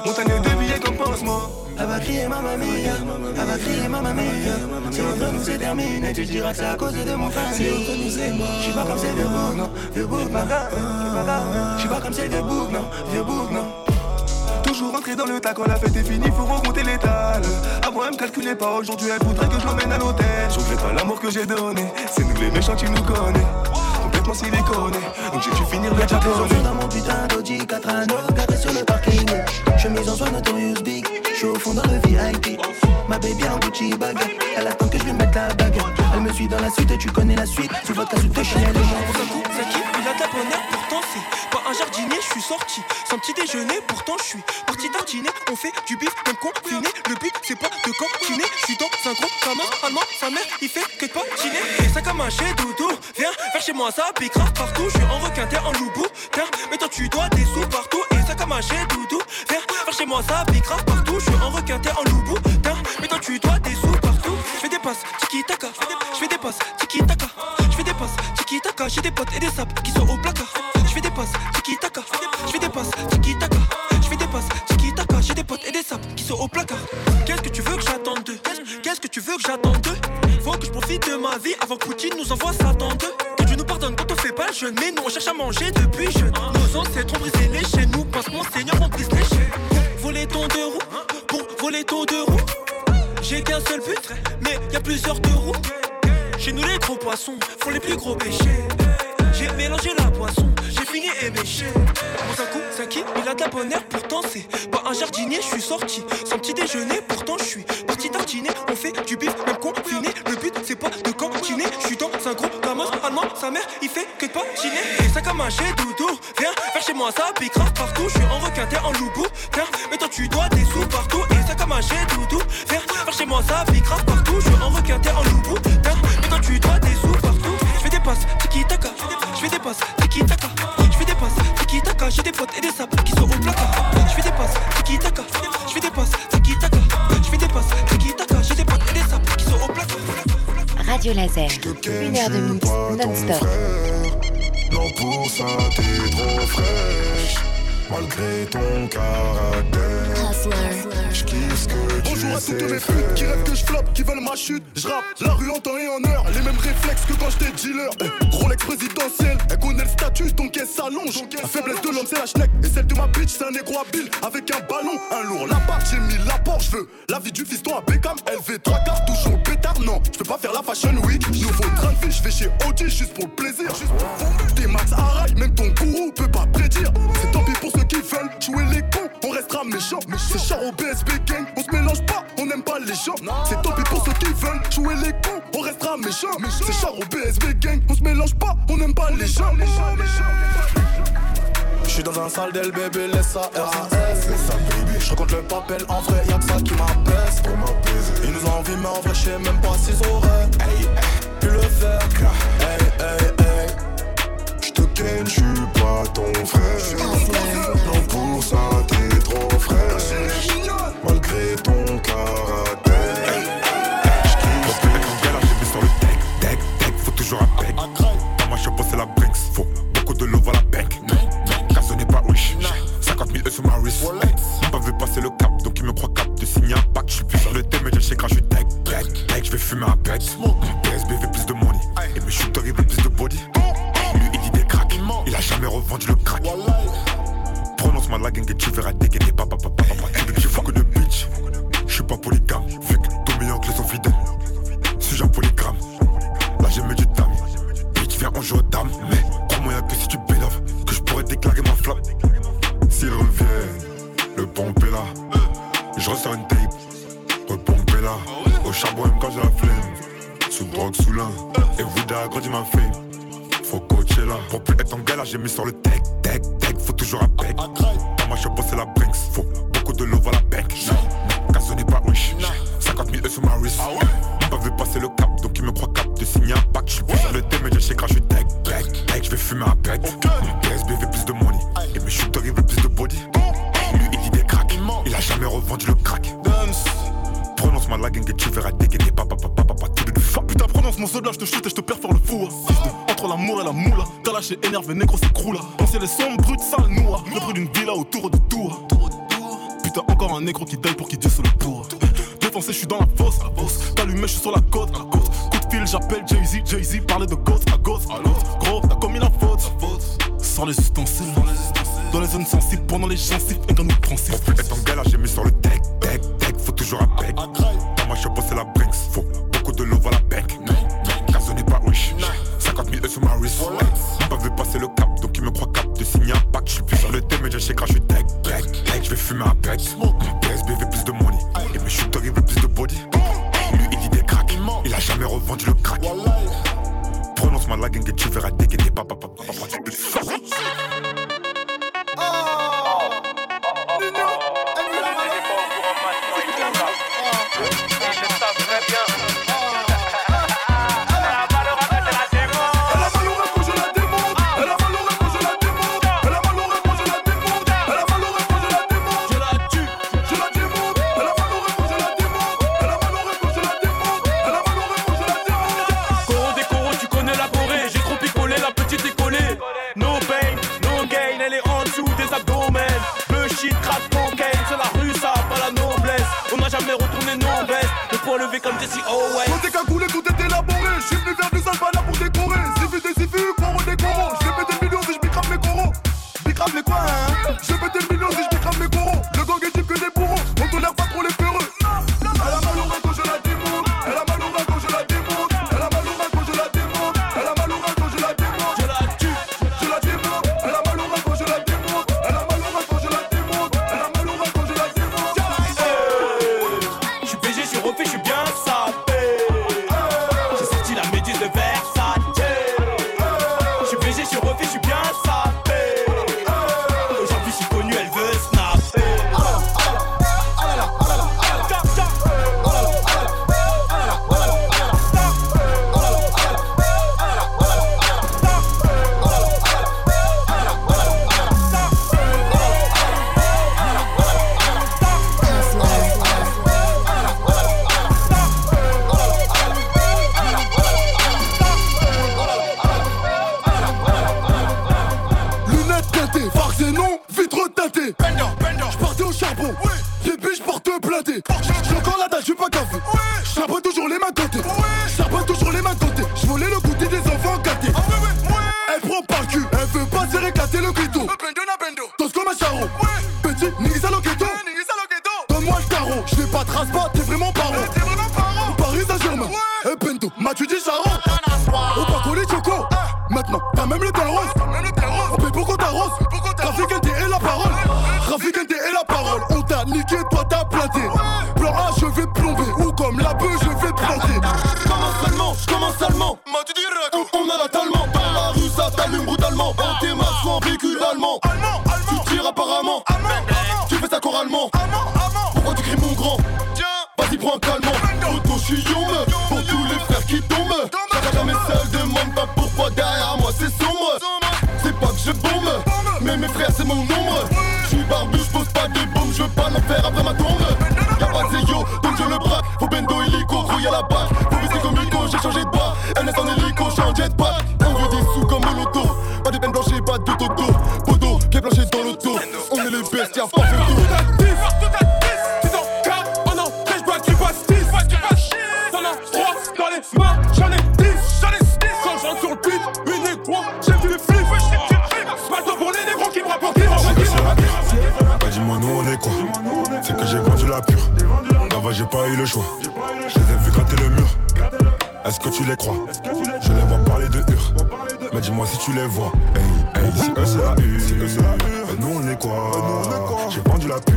Montagne de billets comme pansement. Elle va crier ma mamie, elle va crier ma mamie. Si entre nous c'est terminé, tu diras que c'est à cause de mon frère. Si mort, j'suis pas comme ces vieux boucs, non, vieux boucs, non. J'suis pas comme ces vieux boucs, non, vieux boucs, non. Toujours rentré dans le tas quand la fête est finie, faut remonter l'étal. Avant elle me calculait pas, aujourd'hui elle voudrait que je l'emmène à l'hôtel. Je regrette pas l'amour que j'ai donné, c'est nous les méchants, tu nous connais. Complètement siliconé, donc j'ai dû finir le japonais. dans mon putain d'Audi 4 anneaux, garé sur le parking. Chemise en soie notorious big, j'suis au fond dans le VIP. Ma baby en Gucci bag, elle attend que je lui mette la bague. Elle me suit dans la suite, tu connais la suite. Vois qu'à sous tes gens. C'est qui Il a de la bonne heure, pourtant c'est pas un jardinier, je suis sorti. Sans petit déjeuner, pourtant je suis parti dîner, on fait du bif même confiné, le but c'est pas de cantiner, je suis dans un gros gamin allemand, sa mère il fait que de patiner, et ça comme un chez doudou, viens vers chez moi ça pique partout, je suis en requinté en loubou, tiens, mais toi tu dois des sous partout, et ça comme un chez doudou, chez moi ça pique partout, je suis en requinté en loubou, tiens, mais toi tu dois des sous partout, je fais des passes, tiki taka, je fais des passes, tiki taka, je fais des passes, tiki taka, j'ai des potes et des sapes qui sont au placard, je fais des passes, tiki taka, je fais des passes, tiki taka, je fais des passes, tiki taka, j'ai des potes et des sapes qui sont au placard. Qu'est-ce que tu veux que j'attende d'eux? Qu'est-ce que tu veux que j'attende d'eux? Faut que je ma vie avant que Poutine nous envoie Satan 2. Que Dieu nous pardonne quand on fait pas le jeûne, mais nous on cherche à manger depuis jeune. Nos ancêtres ont brisé les chaînes, nous pense mon Seigneur on brise les chaînes. Pour voler ton deux roues. J'ai qu'un seul but, mais y a plusieurs deux roues. Chez nous les gros poissons font les plus gros péchés. J'ai mélangé la poisson, j'ai fini éméché. Mon un coup, Il a de la bonne herbe, pourtant c'est pas un jardinier. Je suis sorti sans petit déjeuner, pourtant je suis parti tartiner. On fait du bif, même confiné. Le but c'est pas de cantiner. Je suis dans un allemand, mère il fait que de patiner. Et ça comme un chez doudou, viens vers chez moi, ça pique partout. Je suis en requinté, en loubou, tiens, mais tu dois des sous partout. Et ça comme un chez doudou, viens vers chez moi, ça pique partout. Je suis en requinté, en loubou, Laser, une heure de mix non-stop. Non, pour ça, t'es trop fraîche. Malgré ton caractère. J'kiffe à toutes mes putes qui rêvent que je floppe, qui veulent ma chute. Je rappe la rue en temps et en heure. Les mêmes réflexes que quand j'étais dealer. Eh, Rolex présidentiel, elle connaît le statut, ton caisse s'allonge. La faiblesse de l'homme, c'est la schneck. Et celle de ma bitch, c'est un négro habile. Avec un ballon, un lourd lapin. J'ai mis l'apport, je veux la vie du fiston à Beckham. LV, quarts, toujours pétard. Non, je peux pas faire la fashion week. Nouveau train de vie, je vais chez OG juste pour le plaisir. Juste pour. Des max à rail, même ton gourou peut pas prédire. C'est tant pis pour ceux qui veulent jouer les cons, on restera méchants. C'est char au BSB gang, on se mélange pas, gens. C'est tant pis pour ceux qui veulent jouer les cons, on restera méchants. C'est char au BSB gang, on se mélange pas, on n'aime pas les gens. Je suis dans un sale del bébé, laisse ça RAS. Je raconte le papel, en vrai, y'a que ça qui m'apaise. Ils nous ont envie, mais en vrai, je sais même pas s'ils auraient pu le faire. Hey, hey, hey. Je te ken, je suis pas ton frère. Non, pour ça, t'es Passer le cap, donc il me croit cap de signer un pack. Je suis plus sur le thème, mais je sais quand je suis deck, deck, je vais fumer un pet. PSB plus de money, et mes shooters ils veulent plus de body. Lui il dit des cracks, il a jamais revendu le crack. Prononce-moi la gang et tu verras dégainer papa papa agrandi ma fame Faut coacher là. Pour plus être en galère j'ai mis sur le tech Tech, tech, faut toujours un bec. Dans ma chapeau c'est la Brinks. Faut beaucoup de love à la bank Car n'est pas riche 50 000 euros sur ma wrist lâché énervé, négro, c'est là. Penser les sombres, brutes, sales, noix. Le prix d'une villa autour de tour. Putain, encore un négro qui daille pour qu'il se le pour. Défoncé, je suis dans la fosse. T'allumé, je suis sur la côte. Coup de fil, j'appelle Jay-Z. Jay-Z parlait de ghost à ghost. à l'autre. Gros, t'as commis la faute. Sans les ustensiles. Dans les zones sensibles, pendant les gencives, Apparemment. Tu fais ça choralement. Pourquoi tu cries mon grand? Vas-y, prends un calmant. Auto, je suis yombe. Pour tous les frères qui tombent. J'arrête jamais seul, demande pas pourquoi derrière moi c'est sombre. C'est pas que je bombe, mais mes frères c'est mon nombre. Je suis barbu, je pose pas de bombe, je veux pas l'enfer après ma tombe. Y'a pas de zéyo, donc je le braque. Faut bendo illico, grouille à la bac. Faut viser comme Ico, j'ai changé de bas. NS en hélico, j'suis en jetpack. Eu le choix. Je les ai vus gratter le mur. Est-ce que tu les crois? Je les vois parler de hur. Mais dis-moi si tu les vois. Hey, hey, si eux c'est la hur. Bah nous on est quoi? J'ai vendu la pure.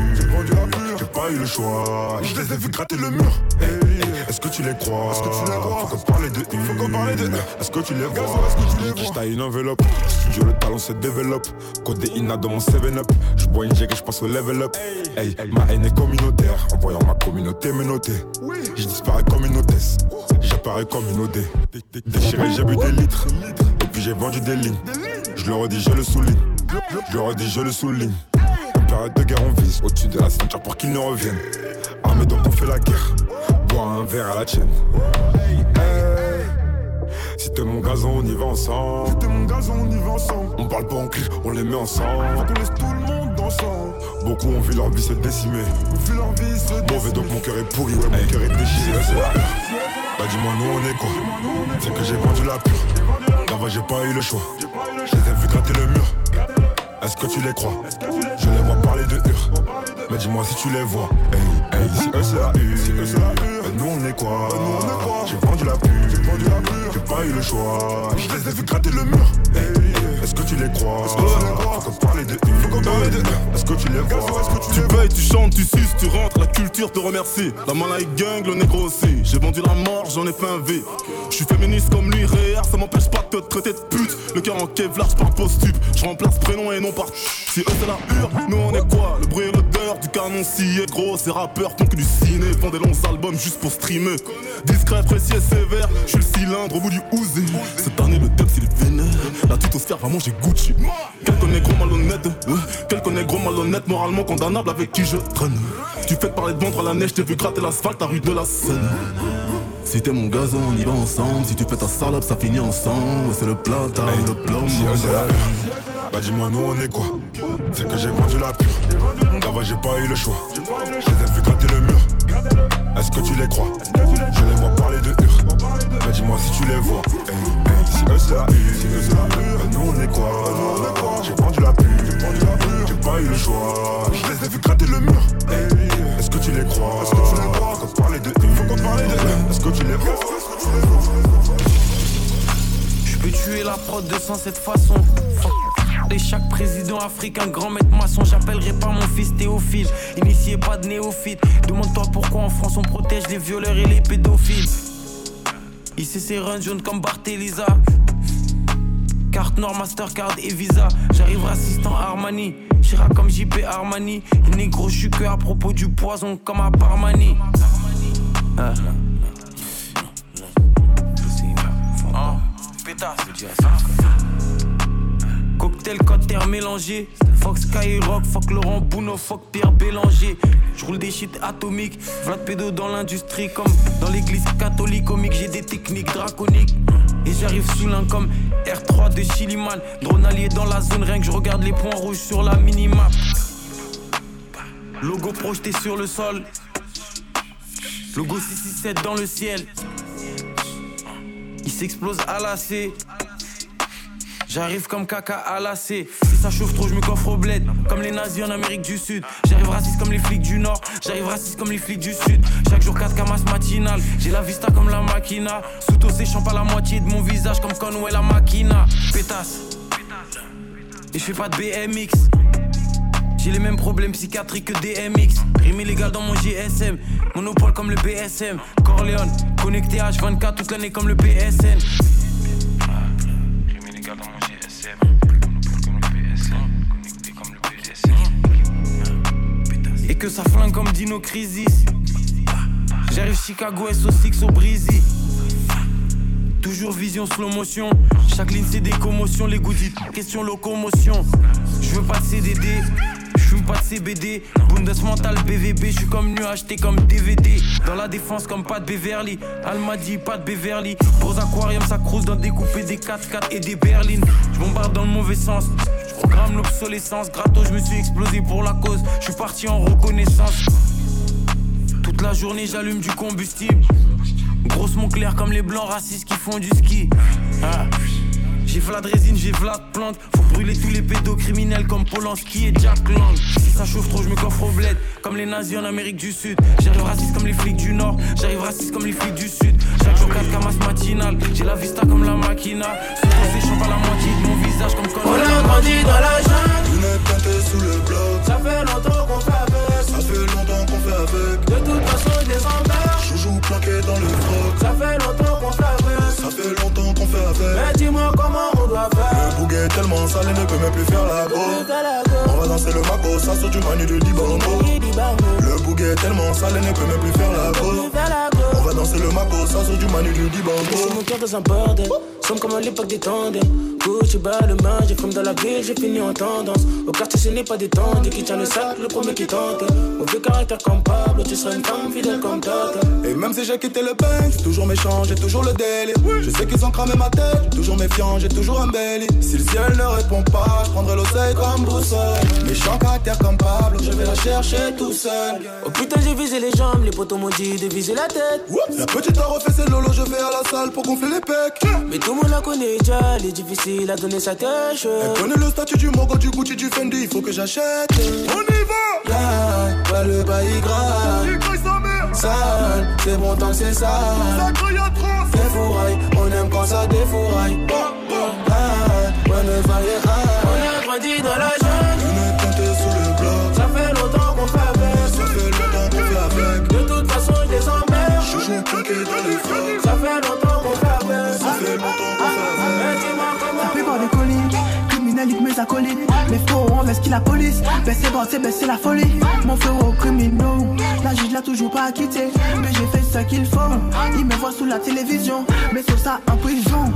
J'ai pas eu le choix. Je les ai vus gratter le mur. Hey, hey, Est-ce que tu les crois? Faut qu'on parle de hur Faut qu'on parle de hur Est-ce que tu les vois. Je taille une enveloppe Studio le talent se développe. Code Ina dans mon 7-up Je bois une jig et je passe au level up. Hey, ma haine est communautaire. En voyant ma communauté me noter. Je disparais comme une hôtesse. J'apparais comme une OD Déchiré j'ai bu des litres. Et puis j'ai vendu des lignes. Je le redis je le souligne. Je le redis je le souligne. En période de guerre on vise Au-dessus de la ceinture pour qu'ils ne reviennent Armés donc on fait la guerre. Bois un verre à la tienne si t'es mon gazon, on y va ensemble. Si t'es mon gazon, on y va ensemble. On parle pas en clic, on les met ensemble. Faut qu'on laisse tout le monde ensemble. Beaucoup ont vu leur vie se décimer. Vu leur vie se décimer. Mauvais donc mon cœur est pourri, ouais, mon cœur est déchiré. Bah dis-moi, nous on est quoi? C'est que j'ai vendu la pure. Là-bas, j'ai pas eu le choix. Je les ai vus gratter le mur. Est-ce que tu les crois? Je les vois parler de hur. Mais dis-moi si tu les vois. Hey, hey, si eux c'est la hur. Bah, nous on est quoi? J'ai vendu la pure. Pas eu le choix. Je les ai vus gratter le mur. Hey, Est-ce que tu les crois? Faut qu'on parle de hur. Faut qu'on parle de hur. Est-ce que tu les vois? Tu payes, tu chantes, tu suces, tu rentres, la culture te remercie. La malaïque gang, le négro aussi. J'ai vendu la mort, j'en ai fait un V. Je suis féministe comme lui, réel, ça m'empêche pas de te traiter de pute. Le cœur en kevlar, par post-tube. Je remplace prénom et nom par. Eux c'est la nous on est quoi? Le bruit et l'odeur du canon scié, gros. Ces rappeurs font que du ciné, font des longs albums juste pour streamer. Discret, précis et sévère, je suis le cylindre au bout du ouzé. Cette année, le dub, il est vénère. La tutosphère, vraiment, j'ai Gucci. Quel connaît gros malhonnête, ouais. Quel connaît gros malhonnête, moralement condamnable avec qui je traîne. Tu fais parler de vendre à la neige, t'es vu gratter l'asphalte, la rue de la Seine. Si t'es mon gazon, on y va ensemble. Si tu fais ta salope, ça finit ensemble. C'est le plata, le plomb. Bah dis-moi nous on est quoi? C'est que j'ai vendu la pure. Là-bas j'ai pas eu le choix. Je les ai vus gratter le mur. Est-ce que tu les crois? Je les vois parler de hur. Bah dis-moi si tu les vois. Hey, hey, Si eux c'est la hur Bah nous on est quoi? J'ai vendu la pure. J'ai pas eu le choix. Je les ai vus gratter le mur. Hey, Est-ce que tu les crois? Est-ce que tu les crois? Faut qu'on de hur. Faut qu'on parle de hur. Est-ce que tu les vois? Je peux tuer la prod de sang cette façon. Et chaque président africain, grand maître maçon, j'appellerai pas mon fils Théophile. Initié pas de néophyte. Demande-toi pourquoi en France on protège les violeurs et les pédophiles. ICC run jaune comme Barthelisa. Carte Nord, Mastercard et Visa. J'arrive assistant Armani. Chira comme JP Armani. Négro, je suis que à propos du poison comme à Parmani. Ah. Ah, pétasse. Cocktail cotter mélangé. Fox Skyrock, fuck Laurent Bouno, fuck Pierre Bélanger. J'roule des shit atomiques. Vlad pédo dans l'industrie comme dans l'église catholique. Comique, j'ai des techniques draconiques. Et j'arrive sous l'un comme R3 de Chiliman. Drone allié dans la zone, rien que je regarde les points rouges sur la minimap. Logo projeté sur le sol. Logo 667 dans le ciel. Il s'explose à la C. J'arrive comme caca à la C. Si ça chauffe trop, je me coffre au bled. Comme les nazis en Amérique du Sud. J'arrive raciste comme les flics du Nord. J'arrive raciste comme les flics du Sud. Chaque jour 4 camas matinales. J'ai la vista comme la machina. Sous séchant pas la moitié de mon visage comme Conway la machina. Pétasse. Et je fais pas de BMX. J'ai les mêmes problèmes psychiatriques que DMX. Rime illégal dans mon GSM. Monopole comme le BSM. Corleone, connecté H24 toute l'année comme le BSN. Dans mon GSM. Et que ça flingue comme Dino Crisis. J'arrive Chicago SO6 au Breezy. Toujours vision slow motion. Chaque ligne c'est des commotions. Les goodies, question locomotion. Je veux pas de CDD. J'fume pas de CBD, Bundesmental BVB, j'suis comme nu acheté comme DVD. Dans la défense comme pas de Beverly, Almadi, pas de Beverly. Gros aquarium, ça crouse dans découper des 4x4 et des berlines. J'bombarde dans le mauvais sens, j'programme l'obsolescence. Gratos, je me suis explosé pour la cause, j'suis parti en reconnaissance. Toute la journée, j'allume du combustible. Grosse clair comme les blancs racistes qui font du ski. Ah. J'ai v'là de résine, j'ai v'là de plante. Faut brûler tous les pédocriminels comme Polanski et Jack Lang. Si ça chauffe trop, je me coffre au bled. Comme les nazis en Amérique du Sud. J'arrive raciste comme les flics du Nord. J'arrive raciste comme les flics du Sud. Chaque jour 4 camas matinales. J'ai la vista comme la machina. Sous séchant pas la moitié de mon visage comme quand On a grandi dans la jungle. Lunettes teintées sous le bloc. Ça fait longtemps qu'on fait avec. Ça fait longtemps qu'on fait avec. De toute façon, je les emmerde. Joujou planqué dans le froc. Ça fait longtemps dis-moi comment on doit faire. Le bouguet est tellement sale, il ne peut même plus faire la go. On va danser le maco, ça sort du manu de Dibango. Le bouguet est tellement sale, il ne peut même plus faire la go. Va danser le maco, ça sort du manu de Dibango. C'est mon cœur dans un bordel. Somme comme à l'époque des tandems. Gucci bas le main, j'ai fume dans la ville, j'ai fini en tendance. Au quartier, ce n'est pas des qui tient le sac, le premier qui tente. Mauvais caractère comme Pablo, tu seras une femme fidèle comme Tata. Et même si j'ai quitté le bank, toujours méchant, j'ai toujours le délire. Je sais qu'ils ont cramé ma tête, toujours méfiant, j'ai toujours un belly. Si le ciel ne répond pas, je prendrai l'oseille comme boussole. Méchant caractère comme Pablo, je vais la chercher tout seul. Oh putain, j'ai visé les jambes, les potos m'ont dit de viser la tête. La petite a refait ses lolo, je vais à la salle pour gonfler les pecs. Mais tout le monde la connaît déjà, elle est difficile à donner sa tâche. Elle connaît le statut du Mogo, du Gucci, du Fendi, il faut que j'achète. On y va! Yeah, ouais, le bail grave. Sale, c'est bon tant que c'est sale. Défouraille, on aime quand ça défouraille. Ah, ouais, le bail est grave. On a grandi dans la jungle. Criminalité mes acolytes. Mes frérots investis la police. Baisser c'est baisser la folie. Mon frérot criminel, la juge l'a toujours pas quitté. Mais j'ai fait ce qu'il faut. Il me voit sous la télévision, mais sur ça en prison.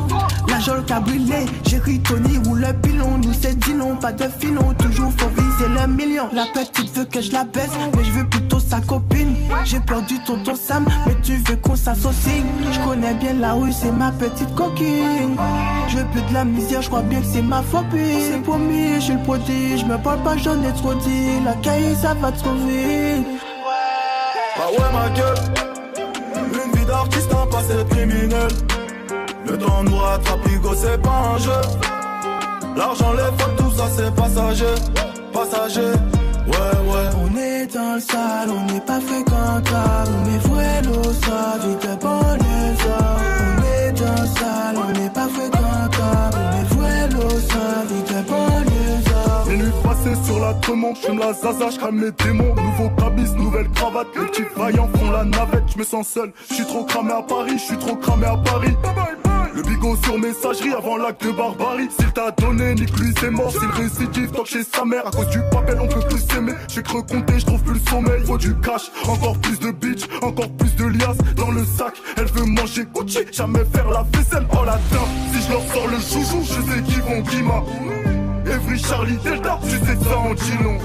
La jole qui a brûlé, j'ai ri Tony ou le pilon. Nous c'est dit non, pas de filon. Toujours faut viser le million. La petite veut que je la baisse, mais je veux plutôt copine. J'ai perdu tonton Sam, mais tu veux qu'on s'associe. Je connais bien la rue, c'est ma petite coquine. Je veux plus de la misère, je crois bien que c'est ma phobie. C'est promis, je suis le prodige. Me parle pas, j'en ai trop dit. La cahier, ça va trop vite. Bah ouais, ma gueule. Une vie d'artiste, un passé criminel. Le temps nous rattrape, Hugo, c'est pas un jeu. L'argent, les fautes, tout ça, c'est passager. Passager. Ouais, ouais. On est dans le sale, on n'est pas fréquentable. Mes voiles ça, vite de banlieusard. On est dans le sale, on n'est pas fréquentable. Mes voiles ça, vite de banlieusard. Les nuits passées sur la tremont, j'fume la zaza, j'crame les démons. Nouveau cabis, nouvelle cravate, les petits vaillants font la navette, j'me sens seul. J'suis trop cramé à Paris, j'suis trop cramé à Paris. Le bigot sur messagerie avant l'acte de barbarie. S'il t'a donné, nique lui c'est mort. S'il récidive, toque chez sa mère. À cause du papel, on peut plus s'aimer. J'ai cru compter, j'trouve plus le sommeil. Faut du cash, encore plus de bitch, encore plus de liasses dans le sac. Elle veut manger Gucci, jamais faire la vaisselle. Oh la dame, si je leur sors le joujou, je sais qu'ils vont guima. Evry Charlie Delta, tu sais ça en long.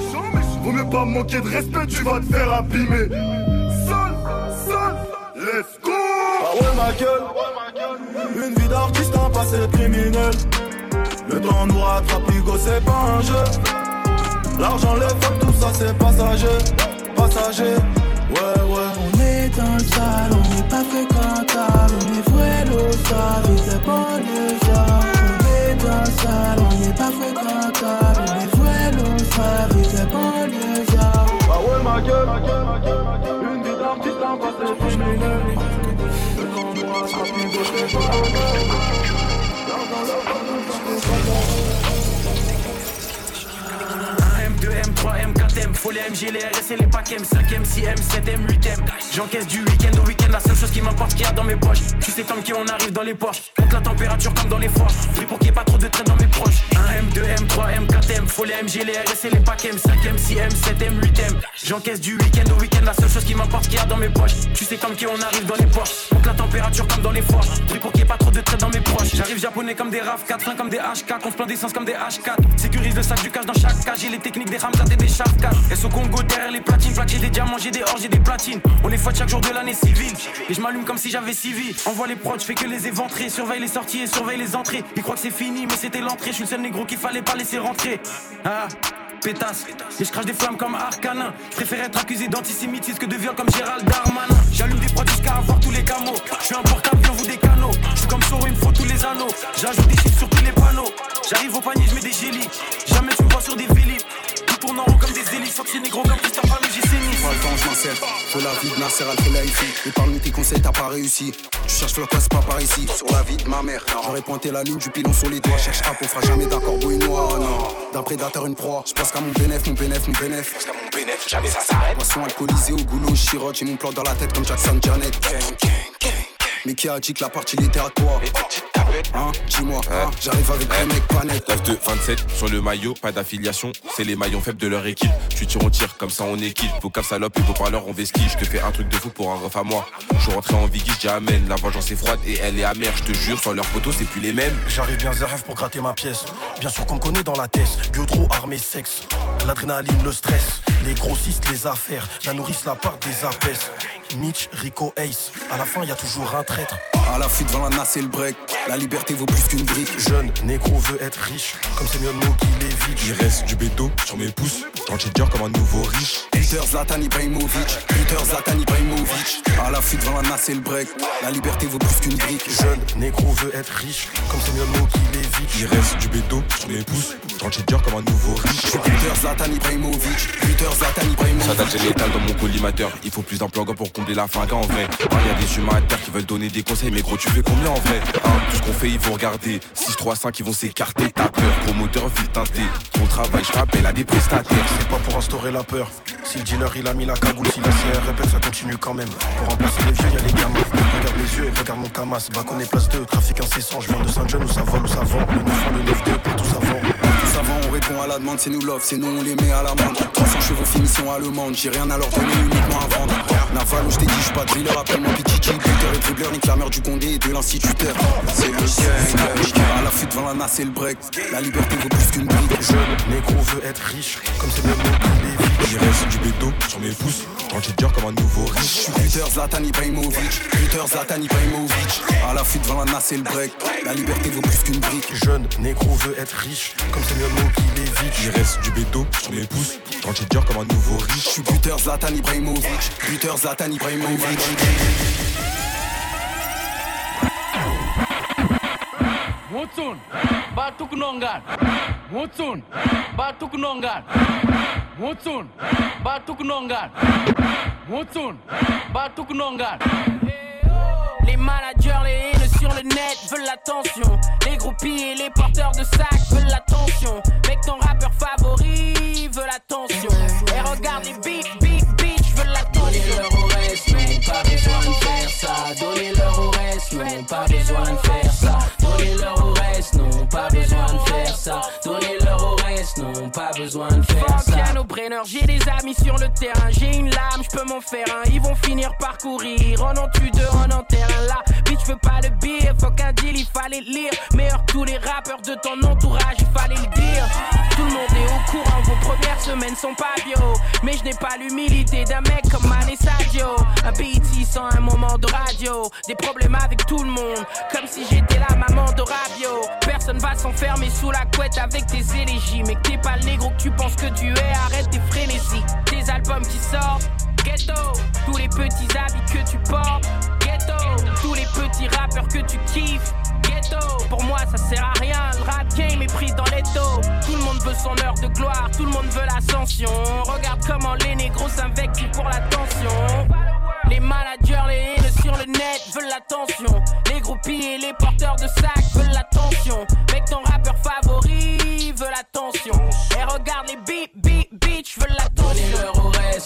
Vaut mieux pas manquer de respect, tu vas te faire abîmer. Seul, seul, let's go! Ouais, ma gueule. Une vie d'artiste, un passé criminel. Le temps nous rattrape, Hugo, c'est pas un jeu. L'argent, les fautes, tout ça, c'est passager. Passager. Ouais, ouais. On est dans le sale, on n'est pas fréquentable. Mes voiles ça, vite de banlieusard. On est dans sale, on n'est pas fréquentable. Les voiles, sa vie c'est banlieusard. Ah ouais, ma gueule, ma gueule, ma gueule, ma gueule. Une vie d'artiste en face des criminels. Devant 2M, 3M, 4M, faut les MG, les RS et les packs M, 5M, 6M, 7M, 8M. J'encaisse du week-end au week-end, la seule chose qui m'importe qu'il y a dans mes poches. Tu sais comme qui on arrive dans les poches. Monte la température comme dans les foires. Pris pour qu'il n'y ait pas trop de traîne dans mes proches. 1M, 2M, 3M, 4M, faut les MG, les RS et les packs M, 5M, 6M, 7M, 8M. J'encaisse du week-end au week-end, la seule chose qui m'importe qu'il y a dans mes poches. Tu sais comme qui on arrive dans les poches. Monte la température comme dans les foires. Pris pour qu'il n'y ait pas trop de traîne dans mes proches. J'arrive japonais comme des RAV 4, comme des HK, on se plein d'essence comme des H4. Sécurise le sac du cash dans chaque cage, j'ai les techniques des Ramzat et des Shafkat. Et au Congo derrière les platines, j'ai des diamants, j'ai des or, j'ai des platines. On est fois chaque jour de l'année civile. Et je m'allume comme si j'avais civil. Envoie les je fais que les éventrer. Surveille les sorties et surveille les entrées. Ils croient que c'est fini, mais c'était l'entrée. Je suis le seul négro qu'il fallait pas laisser rentrer. Ah pétasse. Et je crache des flammes comme Arcanin. Je préfère être accusé d'antisémitisme que de viol comme Gérald Darmanin. J'allume des prods jusqu'à avoir tous les camos. Je suis un portable, viens vous des canaux. Je suis comme Soro, il me faut tous les anneaux. J'ajoute des chiffres sur tous les panneaux. J'arrive au panier, je mets des gélis. Jamais tu me vois sur des vélis. Tourne en rond comme des hélices. Foxy négro comme Christophe Armé, j'ai saigné. Pas le temps, je m'insère. Faut la vie de Nasser, elle fait la ici. Et parmi tes conseils, t'as pas réussi. Tu cherches le quoi, c'est pas par ici. Sur la vie de ma mère. J'aurais pointé la lune du pilon sur les doigts. Cherche pas, on fera jamais d'un corbeau une noix. Non, d'un prédateur une proie. Je pense qu'à mon bénéf, mon bénéf, mon bénéf. Parce qu'à mon bénéf, jamais ça s'arrête. Boisson alcoolisée au goulot, chirote. J'ai mon plan dans la tête comme Jackson Janet. Mais qui a dit que la partie était à toi? Hein, dis-moi, hein, j'arrive avec un mec pas net. 9 de 27 sur le maillot, pas d'affiliation. C'est les maillons faibles de leur équipe. Tu tires, on tire, comme ça on équipe. Vos cap salope et vos parleurs on vestige. Je te fais un truc de fou pour un ref à moi. Je rentré en Vicky, je amen. La vengeance est froide et elle est amère, je te jure. Sans leurs photos, c'est plus les mêmes. J'arrive bien ZRF pour gratter ma pièce. Bien sûr qu'on me connaît dans la tête. Biodro, armée, sexe. L'adrénaline, le stress. Les grossistes, les affaires. La nourrice, la part des apaises. Mitch, Rico, Ace. À la fin, y a toujours un traître. À la fuite devant la NAS et le break. La liberté vaut plus qu'une brique. Jeune, négro veut être riche. Comme c'est mieux qu'il évite. Il reste du béton sur mes pouces. Quand j'ai dur comme un nouveau riche. Peter Zlatan Ibrahimovic. Peter Zlatan Ibrahimovic. À la fuite devant la NAS et le break. La liberté vaut plus qu'une brique. Jeune, négro veut être riche. Comme c'est mieux qu'il évite. Il reste du béton sur mes pouces. Dur comme un nouveau riche. Peter Zlatan Ibrahimovic. Peter Zlatan Ibrahimovic. Ça date, j'ai l'étal dans mon collimateur. Il faut plus d'emplois pour combler la finga en vrai. Il y a des humains à terre qui veulent donner des conseils, mais gros, tu fais combien en vrai? Hein, Tout ce qu'on fait, ils vont regarder. 6, 3, 5, ils vont s'écarter. T'as peur, promoteur, ville teinté. Mon travail, je rappelle à des prestataires. C'est pas pour instaurer la peur. Si le dealer il a mis la cagoule, si la CR répète, ça continue quand même. Pour remplacer les vieux, y'a les gamins. Regarde mes yeux et regarde mon camas. Baconné place 2, trafic incessant. Je viens de Saint-Jean où ça vole, où ça vend. Le 9 le 9-2, pour tout savant. Tout savant, on répond à la demande, c'est nous love, c'est nous on les met à l'amende. 300 chevaux, finition allemande, j'ai rien à leur donner, uniquement à vendre. Naval, où je t'ai dit, j'suis pas driller, appelle-moi Pichichi. Buteur et dribbler, nique la mère du condé et de l'instituteur. C'est le gang, à la devant la NAS et le break. La liberté vaut plus qu'une brique. Jeune, négro veut être riche, comme c'est qu'il évite. Il reste du béton sur mes pouces. Quand j'ai dur comme un nouveau riche. Peter Zlatan Ibrahimovic. Peter Zlatan Ibrahimovic. À la fuite devant la NAS et le break. La liberté vaut plus qu'une brique. Jeune, négro veut être riche, comme c'est mieux de mots qu'il évite. Il reste du béton sur mes pouces. Quand j'ai dur comme un nouveau riche. J'suis Peter Zlatan Ibrahimovic. Peter Zlatan Ibrahimovic. Mutsun, batuk nongan. Mutsun, batuk nongan. Mutsun, batuk nongan. Mutsun, batuk nongan. Les managers, les haineux sur le net veulent l'attention. Les groupies et les porteurs de sacs veulent l'attention. Mec, ton rappeur favori veut l'attention. Et regarde les beats, pas besoin de faire ça. Donnez-leur au reste, non, pas besoin de faire ça. Donnez-leur au reste, non, pas besoin de faire ça. Donnez-leur au reste, non, pas besoin de faire ça. Piano brainer, j'ai des amis sur le terrain. J'ai une lame, je peux m'en faire un. Ils vont finir par courir. En en tue deux, en enterre un là. Bitch, je veux pas le beer. Faut qu'un deal, il fallait le lire. Meilleur tous les rappeurs de ton entourage, il fallait le dire. Tout le monde est au courant, vos premières semaines sont pas bio. Mais je n'ai pas l'humilité d'un mec comme Man et Sadio. Un BT sans un moment de radio. Des problèmes avec tout le monde. Comme si j'étais la maman de Rabio. Personne va s'enfermer sous la couette avec tes élégies. Mais t'es pas le négro que tu penses que tu es. Arrête tes frénésies. Des albums qui sortent. Ghetto. Tous les petits habits que tu portes. Ghetto. Tous les petits rappeurs que tu kiffes. Ghetto. Pour moi, ça sert à rien. Le rap game, pris dans les taux. Tout le monde veut son heure de gloire, tout le monde veut l'ascension. Regarde comment les négros s'invectent pour l'attention. Les managers, les haines sur le net veulent l'attention. Les groupies et les porteurs de sacs veulent l'attention. Mec,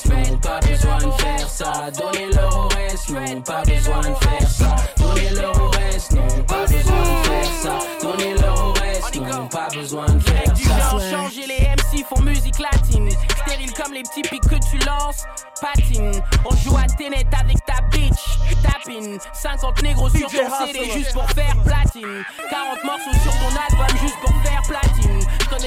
non, pas besoin de faire ça. Donnez-leur au reste, non, pas besoin de faire ça. Donnez-leur au reste, non, pas besoin de faire ça. Donnez-leur au reste, non, pas besoin de faire Du ça. genre changé, les MC font musique latine. Stérile comme les petits pics que tu lances. Patine, on joue à Ténet avec ta bitch. Tapine, 50 négros sur ton CD juste pour faire platine. 40 morceaux sur ton album juste pour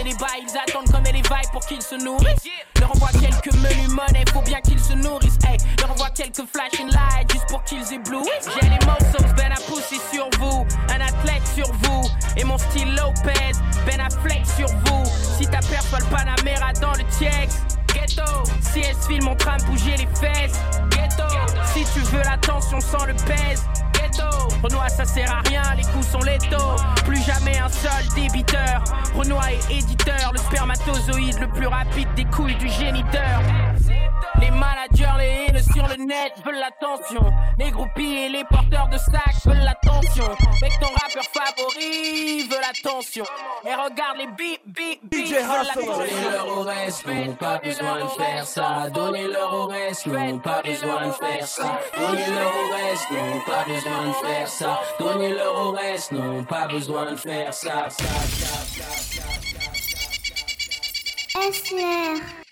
les ils attendent comme les vailles pour qu'ils se nourrissent. Leur envoie quelques menus monnaie, faut bien qu'ils se nourrissent. Hey, leur envoie quelques flashing lights juste pour qu'ils éblouissent. J'ai les mots ben à pousser sur vous. Un athlète sur vous. Et mon style Lopez, Ben Affleck sur vous. Si ta peur soit le Panamera dans le TX. Ghetto, si elle se filme en train de bouger les fesses. Ghetto, si tu veux l'attention sans le pèse. Ghetto, Renoir ça sert à rien, les coups sont létaux. Plus jamais un seul débiteur. Renoir est éditeur, le spermatozoïde le plus rapide des couilles du géniteur. Les managers, les haines sur le net veulent l'attention. Les groupies et les porteurs de sacs veulent l'attention. Mec, ton rappeur favori veut l'attention. Et regarde les beat, veulent l'attention. Donnez-leur au reste, pas besoin de faire ça. Donnez-leur au reste, pas besoin de faire ça. Donnez-leur au reste, pas besoin de faire ça. Donnez-leur au reste, non, pas besoin de faire ça. ça, ça, ça, ça, ça, ça. SR